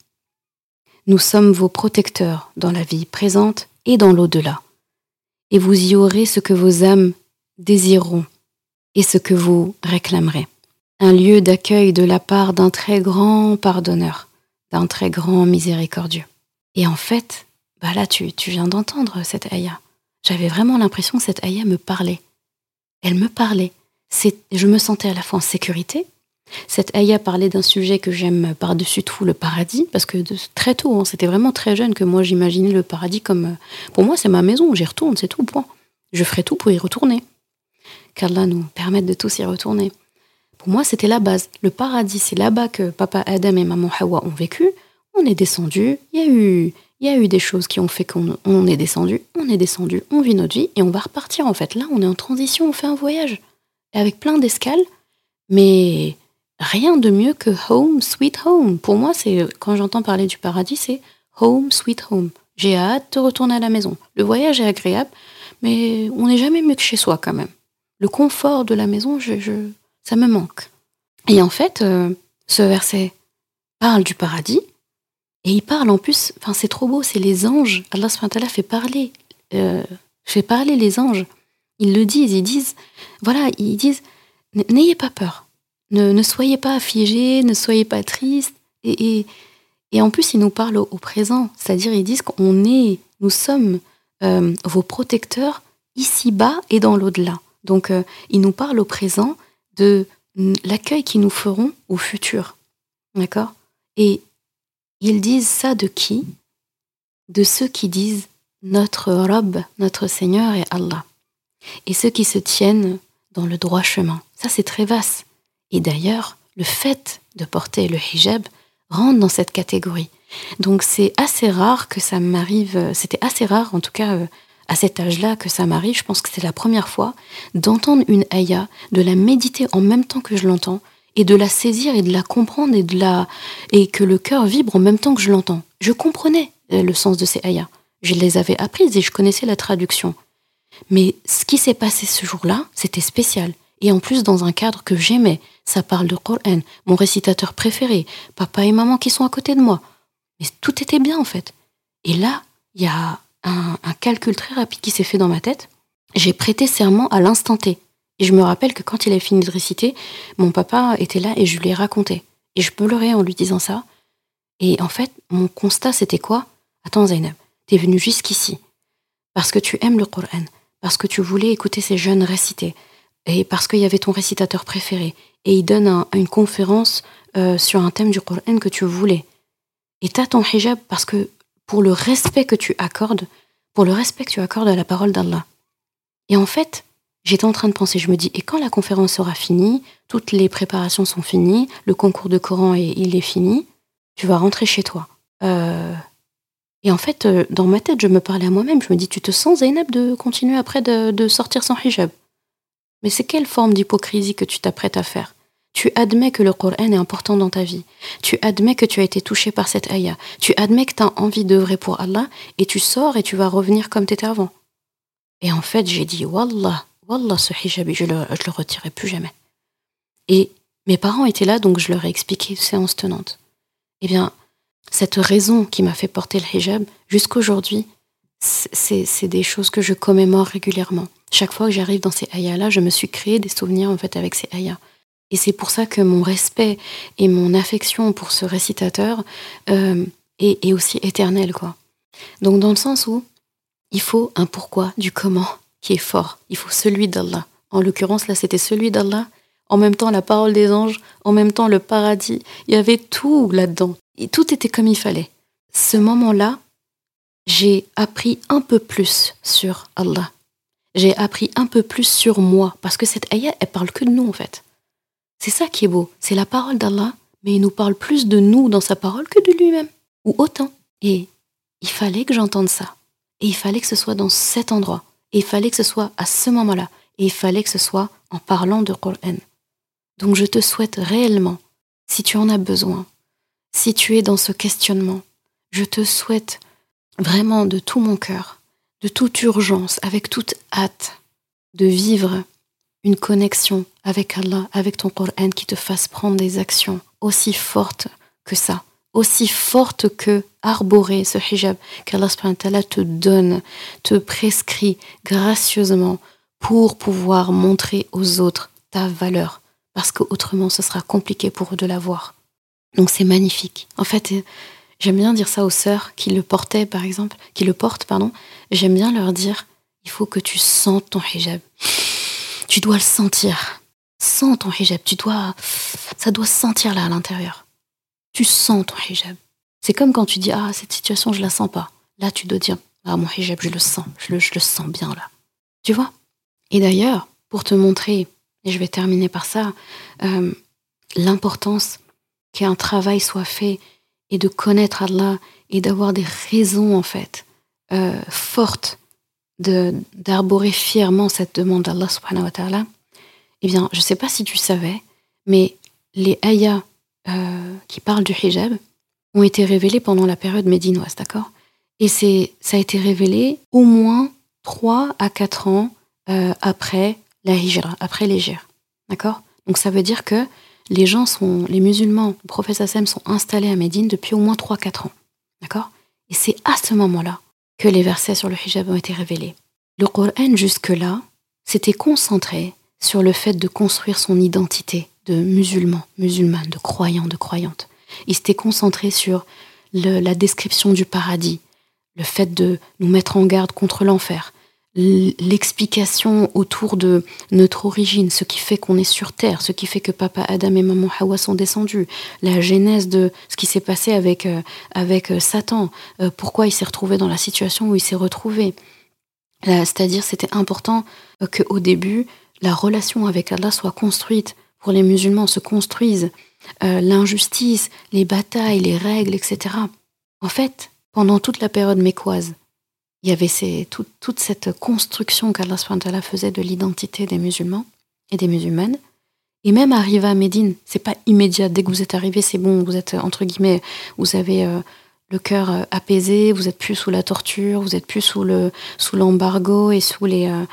Nous sommes vos protecteurs dans la vie présente et dans l'au-delà et vous y aurez ce que vos âmes désireront et ce que vous réclamerez. Un lieu d'accueil de la part d'un très grand pardonneur, d'un très grand miséricordieux. Et en fait, bah là, tu, viens d'entendre cette aya. J'avais vraiment l'impression que cette aya me parlait. Elle me parlait. Je me sentais à la fois en sécurité, cette Aya parlait d'un sujet que j'aime par-dessus tout, le paradis, parce que très tôt, hein, c'était vraiment très jeune que moi j'imaginais le paradis comme... Euh, pour moi, c'est ma maison, j'y retourne, c'est tout, point. Je ferai tout pour y retourner. Qu'Allah nous permette de tous y retourner. Pour moi, c'était la base. Le paradis, c'est là-bas que papa Adam et maman Hawa ont vécu. On est descendu, il y a eu... Il y a eu des choses qui ont fait qu'on est descendu, on est descendu, on vit notre vie et on va repartir en fait. Là, on est en transition, on fait un voyage avec plein d'escales, mais rien de mieux que home, sweet home. Pour moi, c'est quand j'entends parler du paradis, c'est home, sweet home. J'ai hâte de retourner à la maison. Le voyage est agréable, mais on n'est jamais mieux que chez soi quand même. Le confort de la maison, ça me manque. Et en fait, euh, ce verset parle du paradis, et il parle en plus, enfin c'est trop beau, c'est les anges. Allah fait parler, euh, fait parler les anges. Ils le disent, ils disent, voilà, ils disent, n'ayez pas peur, ne, soyez pas affligés, ne soyez pas tristes. Et, et, en plus, ils nous parlent au, présent, c'est-à-dire ils disent qu'on est, nous sommes euh, vos protecteurs ici-bas et dans l'au-delà. Donc, euh, ils nous parlent au présent de l'accueil qu'ils nous feront au futur. D'accord? Et ils disent ça de qui? De ceux qui disent notre Rob, notre Seigneur est Allah. Et ceux qui se tiennent dans le droit chemin. Ça, c'est très vaste. Et d'ailleurs, le fait de porter le hijab rentre dans cette catégorie. Donc c'est assez rare que ça m'arrive, c'était assez rare en tout cas euh, à cet âge-là que ça m'arrive, je pense que c'est la première fois, d'entendre une ayah, de la méditer en même temps que je l'entends, et de la saisir et de la comprendre et de la et que le cœur vibre en même temps que je l'entends. Je comprenais euh, le sens de ces ayahs. Je les avais apprises et je connaissais la traduction. Mais ce qui s'est passé ce jour-là, c'était spécial. Et en plus, dans un cadre que j'aimais. Ça parle de Coran, mon récitateur préféré, papa et maman qui sont à côté de moi. Mais tout était bien, en fait. Et là, il y a un, un, calcul très rapide qui s'est fait dans ma tête. J'ai prêté serment à l'instant T. Et je me rappelle que quand il a fini de réciter, mon papa était là et je lui ai raconté. Et je pleurais en lui disant ça. Et en fait, mon constat, c'était quoi? Attends, Zainab, t'es venu jusqu'ici parce que tu aimes le Coran, parce que tu voulais écouter ces jeunes réciter, et parce qu'il y avait ton récitateur préféré, et il donne une conférence euh, sur un thème du Coran que tu voulais. Et t'as ton hijab parce que pour le respect que tu accordes, pour le respect que tu accordes à la parole d'Allah. Et en fait, j'étais en train de penser, je me dis, et quand la conférence sera finie, toutes les préparations sont finies, le concours de Coran est, il est fini, tu vas rentrer chez toi. Euh, et en fait, euh, dans ma tête, je me parlais à moi-même. Je me dis, tu te sens Zainab de continuer après de, sortir sans hijab? Mais c'est quelle forme d'hypocrisie que tu t'apprêtes à faire? Tu admets que le Coran est important dans ta vie. Tu admets que tu as été touché par cette ayah. Tu admets que tu as envie d'œuvrer pour Allah et tu sors et tu vas revenir comme tu étais avant. Et en fait, j'ai dit, Wallah, Wallah, ce hijab, je le, je le retirerai plus jamais. Et mes parents étaient là, donc je leur ai expliqué séance tenante. Eh bien, cette raison qui m'a fait porter le hijab, jusqu'aujourd'hui, c'est des choses que je commémore régulièrement. Chaque fois que j'arrive dans ces ayahs-là, je me suis créé des souvenirs en fait avec ces ayahs. Et c'est pour ça que mon respect et mon affection pour ce récitateur euh, est, est, aussi éternel, quoi. Donc dans le sens où il faut un pourquoi du comment qui est fort. Il faut celui d'Allah. En l'occurrence, là, c'était celui d'Allah. En même temps, la parole des anges, en même temps, le paradis. Il y avait tout là-dedans. Et tout était comme il fallait. Ce moment-là, j'ai appris un peu plus sur Allah. J'ai appris un peu plus sur moi, parce que cette ayah, elle parle que de nous en fait. C'est ça qui est beau, c'est la parole d'Allah, mais il nous parle plus de nous dans sa parole que de lui-même, ou autant. Et il fallait que j'entende ça, et il fallait que ce soit dans cet endroit, et il fallait que ce soit à ce moment-là, et il fallait que ce soit en parlant de Qur'an. Donc je te souhaite réellement, si tu en as besoin, si tu es dans ce questionnement, je te souhaite vraiment de tout mon cœur, de toute urgence, avec toute hâte, de vivre une connexion avec Allah, avec ton Coran qui te fasse prendre des actions aussi fortes que ça, aussi fortes que arborer ce hijab qu'Allah te donne, te prescrit gracieusement pour pouvoir montrer aux autres ta valeur, parce qu'autrement ce sera compliqué pour eux de la voir. Donc c'est magnifique. En fait, j'aime bien dire ça aux sœurs qui le portaient, par exemple, qui le portent, pardon. J'aime bien leur dire, il faut que tu sentes ton hijab. Tu dois le sentir. Sens ton hijab. Tu dois, ça doit sentir là à l'intérieur. Tu sens ton hijab. C'est comme quand tu dis, ah, cette situation, je la sens pas. Là, tu dois dire, ah, mon hijab, je le sens. Je le, je le sens bien là. Tu vois? Et d'ailleurs, pour te montrer, et je vais terminer par ça, euh, l'importance qu'un travail soit fait et de connaître Allah et d'avoir des raisons en fait euh, fortes d'arborer fièrement cette demande d'Allah subhanahu wa ta'ala, eh bien, je ne sais pas si tu savais, mais les ayahs euh, qui parlent du hijab ont été révélés pendant la période médinoise, d'accord? Et c'est, ça a été révélé au moins 3 à 4 ans euh, après la hijra, après l'Égypte. D'accord? Donc ça veut dire que les gens sont, les musulmans, le prophète Hassem sont installés à Médine depuis au moins 3-4 ans. D'accord? Et c'est à ce moment-là que les versets sur le hijab ont été révélés. Le Coran, jusque-là, s'était concentré sur le fait de construire son identité de musulman, musulmane, de croyant, de croyante. Il s'était concentré sur la description du paradis, le fait de nous mettre en garde contre l'enfer, l'explication autour de notre origine, ce qui fait qu'on est sur Terre, ce qui fait que papa Adam et maman Hawa sont descendus, la genèse de ce qui s'est passé avec, euh, avec euh, Satan, euh, pourquoi il s'est retrouvé dans la situation où il s'est retrouvé. C'est-à-dire, c'était important qu'au début, la relation avec Allah soit construite pour les musulmans, se construise, l'injustice, les batailles, les règles, etc. En fait, pendant toute la période mécoise, il y avait ces, toute cette construction qu'Allah faisait de l'identité des musulmans et des musulmanes. Et même arrivé à Médine, c'est pas immédiat. Dès que vous êtes arrivé, c'est bon, vous êtes entre guillemets, vous avez euh, le cœur euh, apaisé, vous êtes plus sous la torture, vous êtes plus sous le sous l'embargo et sous les euh,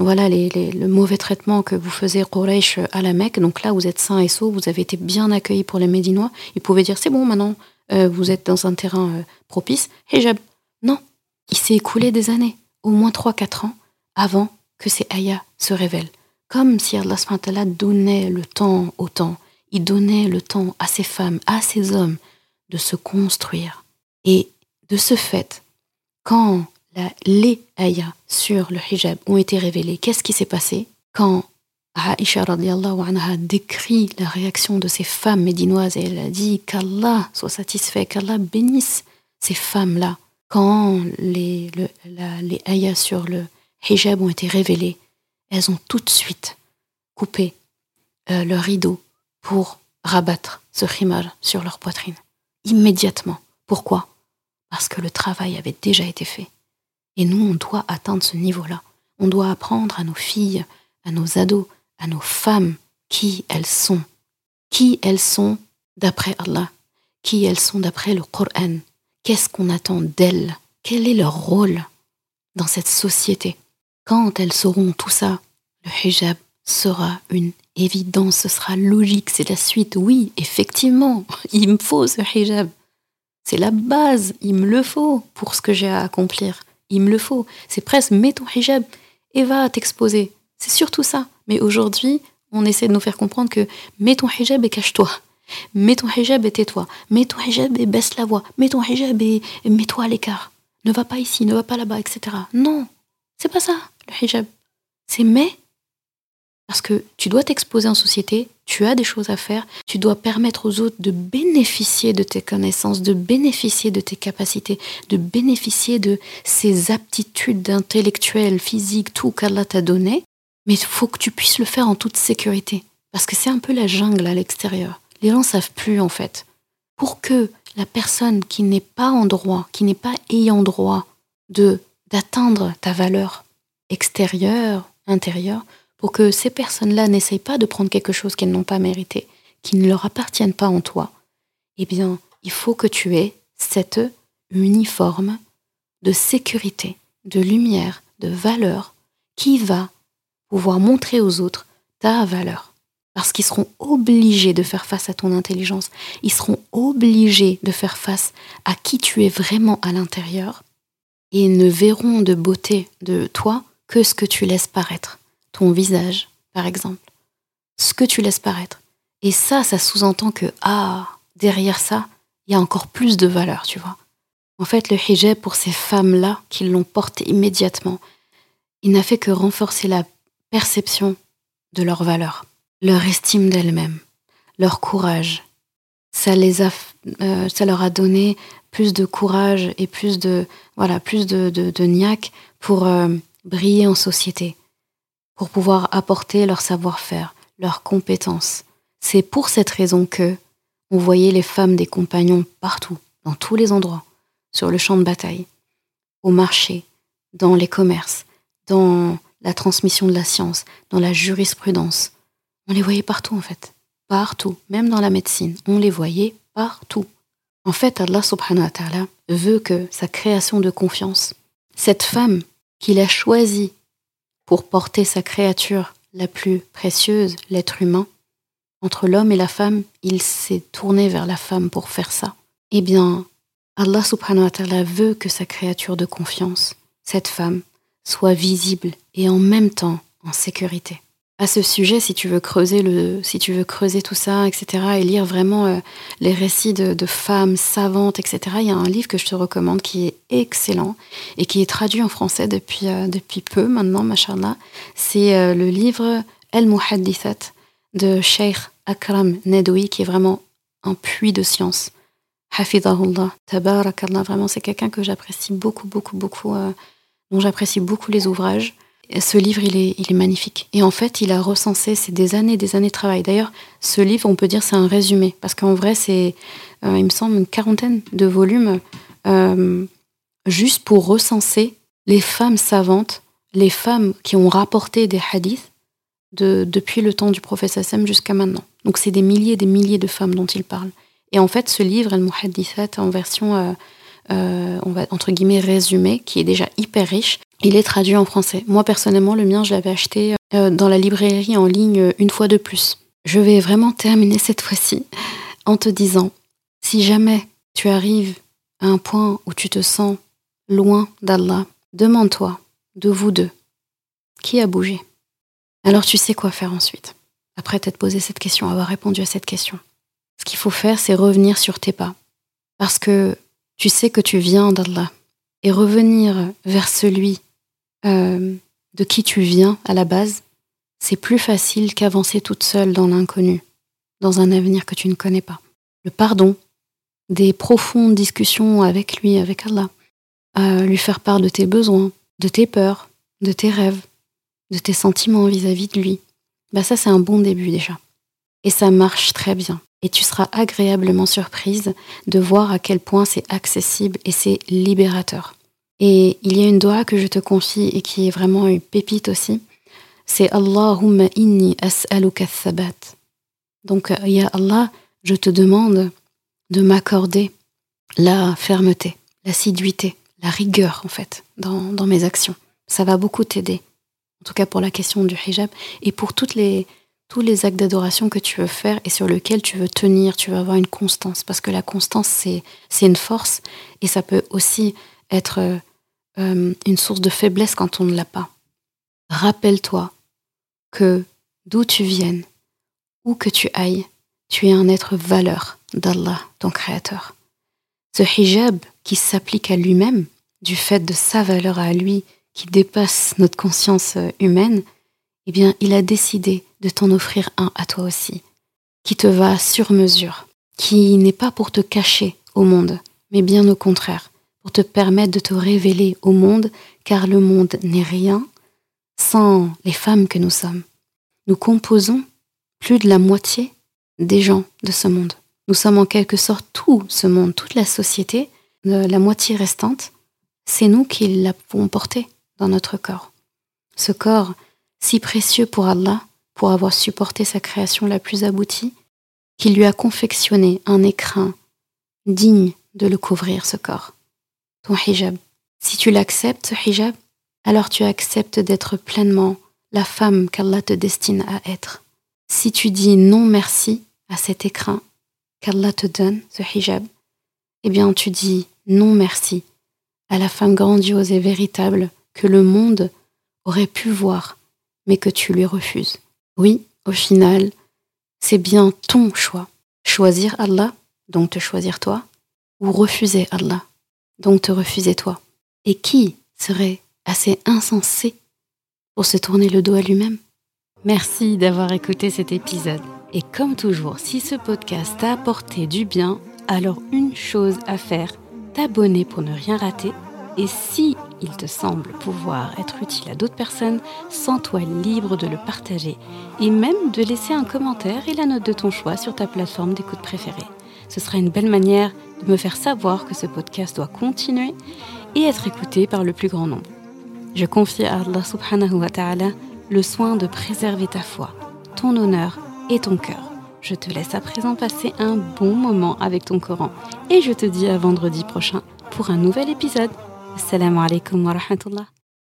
voilà les, le mauvais traitement que vous faisiez Quraysh à la Mecque. Donc là, vous êtes sain et sauf, vous avez été bien accueillis pour les Médinois. Ils pouvaient dire c'est bon maintenant, vous êtes dans un terrain propice. Hijab, non, il s'est écoulé des années, au moins 3-4 ans, avant que ces ayats se révèlent. Comme si Allah donnait le temps au temps, il donnait le temps à ces femmes, à ces hommes de se construire. Et de ce fait, quand les ayats sur le hijab ont été révélés, qu'est-ce qui s'est passé Quand Aisha anha décrit la réaction de ces femmes médinoises et elle a dit qu'Allah soit satisfait, qu'Allah bénisse ces femmes-là quand les, ayats sur le hijab ont été révélés, elles ont tout de suite coupé euh, le rideau pour rabattre ce khimar sur leur poitrine. Immédiatement. Pourquoi? Parce que le travail avait déjà été fait. Et nous, on doit atteindre ce niveau-là. On doit apprendre à nos filles, à nos ados, à nos femmes qui elles sont. Qui elles sont d'après Allah. Qui elles sont d'après le Coran. Qu'est-ce qu'on attend d'elles? Quel est leur rôle dans cette société? Quand elles sauront tout ça, le hijab sera une évidence, ce sera logique, c'est la suite. Oui, effectivement, il me faut ce hijab. C'est la base, il me le faut pour ce que j'ai à accomplir. Il me le faut. C'est presque mets ton hijab et va t'exposer. C'est surtout ça. Mais aujourd'hui, on essaie de nous faire comprendre que mets ton hijab et cache-toi. Mets ton hijab et tais-toi. Mets ton hijab et baisse la voix. Mets ton hijab et mets-toi à l'écart. Ne va pas ici, ne va pas là-bas, etc. Non, c'est pas ça, le hijab. C'est mais parce que tu dois t'exposer en société, tu as des choses à faire, tu dois permettre aux autres de bénéficier de tes connaissances, de bénéficier de tes capacités, de bénéficier de ces aptitudes intellectuelles, physiques, tout qu'Allah t'a donné. Mais il faut que tu puisses le faire en toute sécurité. Parce que c'est un peu la jungle à l'extérieur les gens savent plus en fait. Pour que la personne qui n'est pas en droit, qui n'est pas ayant droit de d'atteindre ta valeur extérieure, intérieure, pour que ces personnes-là n'essayent pas de prendre quelque chose qu'elles n'ont pas mérité, qui ne leur appartiennent pas en toi, eh bien, il faut que tu aies cette uniforme de sécurité, de lumière, de valeur qui va pouvoir montrer aux autres ta valeur. Parce qu'ils seront obligés de faire face à ton intelligence, ils seront obligés de faire face à qui tu es vraiment à l'intérieur, et ne verront de beauté de toi que ce que tu laisses paraître, ton visage, par exemple, ce que tu laisses paraître. Et ça, ça sous-entend que, ah, derrière ça, il y a encore plus de valeur, tu vois. En fait, le hijab, pour ces femmes-là qui l'ont porté immédiatement, il n'a fait que renforcer la perception de leur valeur leur estime d'elles-mêmes, leur courage. Ça, les a, euh, ça leur a donné plus de courage et plus de, voilà, plus de, de, niaque pour euh, briller en société, pour pouvoir apporter leur savoir-faire, leurs compétences. C'est pour cette raison que on voyait les femmes des compagnons partout, dans tous les endroits, sur le champ de bataille, au marché, dans les commerces, dans la transmission de la science, dans la jurisprudence, on les voyait partout en fait. Partout. Même dans la médecine. On les voyait partout. En fait, Allah subhanahu wa ta'ala veut que sa création de confiance, cette femme qu'il a choisie pour porter sa créature la plus précieuse, l'être humain, entre l'homme et la femme, il s'est tourné vers la femme pour faire ça. Eh bien, Allah subhanahu wa ta'ala veut que sa créature de confiance, cette femme, soit visible et en même temps en sécurité. À ce sujet, si tu veux creuser tout ça, etc., et lire vraiment euh, les récits de, femmes savantes, etc., il y a un livre que je te recommande qui est excellent et qui est traduit en français depuis, euh, peu maintenant, machallah. C'est euh, le livre El Muhaddithat de Sheikh Akram Nedoui, qui est vraiment un puits de science. Hafidahullah, tabarakallah, vraiment, c'est quelqu'un que j'apprécie beaucoup, beaucoup, beaucoup, dont j'apprécie beaucoup les ouvrages ce livre, il est, il est magnifique. Et en fait, il a recensé, c'est des années des années de travail. D'ailleurs, ce livre, on peut dire, c'est un résumé. Parce qu'en vrai, c'est, euh, il me semble, une quarantaine de volumes euh, juste pour recenser les femmes savantes, les femmes qui ont rapporté des hadiths de, depuis le temps du prophète Sassam jusqu'à maintenant. Donc, c'est des milliers et des milliers de femmes dont il parle. Et en fait, ce livre, Al-Muhaddithat, en version, euh, on va, entre guillemets, résumé, qui est déjà hyper riche, il est traduit en français. Moi, personnellement, le mien, je l'avais acheté euh, dans la librairie en ligne euh, une fois de plus. Je vais vraiment terminer cette fois-ci en te disant, si jamais tu arrives à un point où tu te sens loin d'Allah, demande-toi, de vous deux, qui a bougé? Alors tu sais quoi faire ensuite? Après t'être posé cette question, avoir répondu à cette question. Ce qu'il faut faire, c'est revenir sur tes pas. Parce que tu sais que tu viens d'Allah. Et revenir vers celui euh, de qui tu viens à la base, c'est plus facile qu'avancer toute seule dans l'inconnu, dans un avenir que tu ne connais pas. Le pardon, des profondes discussions avec lui, avec Allah, lui faire part de tes besoins, de tes peurs, de tes rêves, de tes sentiments vis-à-vis de lui, bah ça c'est un bon début déjà. Et ça marche très bien. Et tu seras agréablement surprise de voir à quel point c'est accessible et c'est libérateur. Et il y a une doigt que je te confie et qui est vraiment une pépite aussi. C'est Allahumma inni as'aluka thabat. Donc, ya Allah, je te demande de m'accorder la fermeté, l'assiduité, la rigueur en fait dans, dans mes actions. Ça va beaucoup t'aider. En tout cas pour la question du hijab et pour toutes les, tous les actes d'adoration que tu veux faire et sur lesquels tu veux tenir, tu veux avoir une constance. Parce que la constance, c'est une force et ça peut aussi être euh, une source de faiblesse quand on ne l'a pas. Rappelle-toi que d'où tu viennes, où que tu ailles, tu es un être valeur d'Allah, ton Créateur. Ce hijab qui s'applique à lui-même, du fait de sa valeur à lui, qui dépasse notre conscience humaine, eh bien, il a décidé de t'en offrir un à toi aussi, qui te va sur mesure, qui n'est pas pour te cacher au monde, mais bien au contraire, pour te permettre de te révéler au monde, car le monde n'est rien sans les femmes que nous sommes. Nous composons plus de la moitié des gens de ce monde. Nous sommes en quelque sorte tout ce monde, toute la société, la moitié restante, c'est nous qui l'avons porté dans notre corps. Ce corps si précieux pour Allah, pour avoir supporté sa création la plus aboutie, qui lui a confectionné un écrin digne de le couvrir, ce corps ton hijab. Si tu l'acceptes, ce hijab, alors tu acceptes d'être pleinement la femme qu'Allah te destine à être. Si tu dis non merci à cet écrin qu'Allah te donne, ce hijab, eh bien tu dis non merci à la femme grandiose et véritable que le monde aurait pu voir, mais que tu lui refuses. Oui, au final, c'est bien ton choix. Choisir Allah, donc te choisir toi, ou refuser Allah, donc te refuser toi. Et qui serait assez insensé pour se tourner le dos à lui-même? Merci d'avoir écouté cet épisode. Et comme toujours, si ce podcast t'a apporté du bien, alors une chose à faire, t'abonner pour ne rien rater. Et si il te semble pouvoir être utile à d'autres personnes, sens-toi libre de le partager et même de laisser un commentaire et la note de ton choix sur ta plateforme d'écoute préférée. Ce sera une belle manière de me faire savoir que ce podcast doit continuer et être écouté par le plus grand nombre. Je confie à Allah subhanahu wa ta'ala le soin de préserver ta foi, ton honneur et ton cœur. Je te laisse à présent passer un bon moment avec ton Coran et je te dis à vendredi prochain pour un nouvel épisode. Assalamu alaikum wa rahmatullah.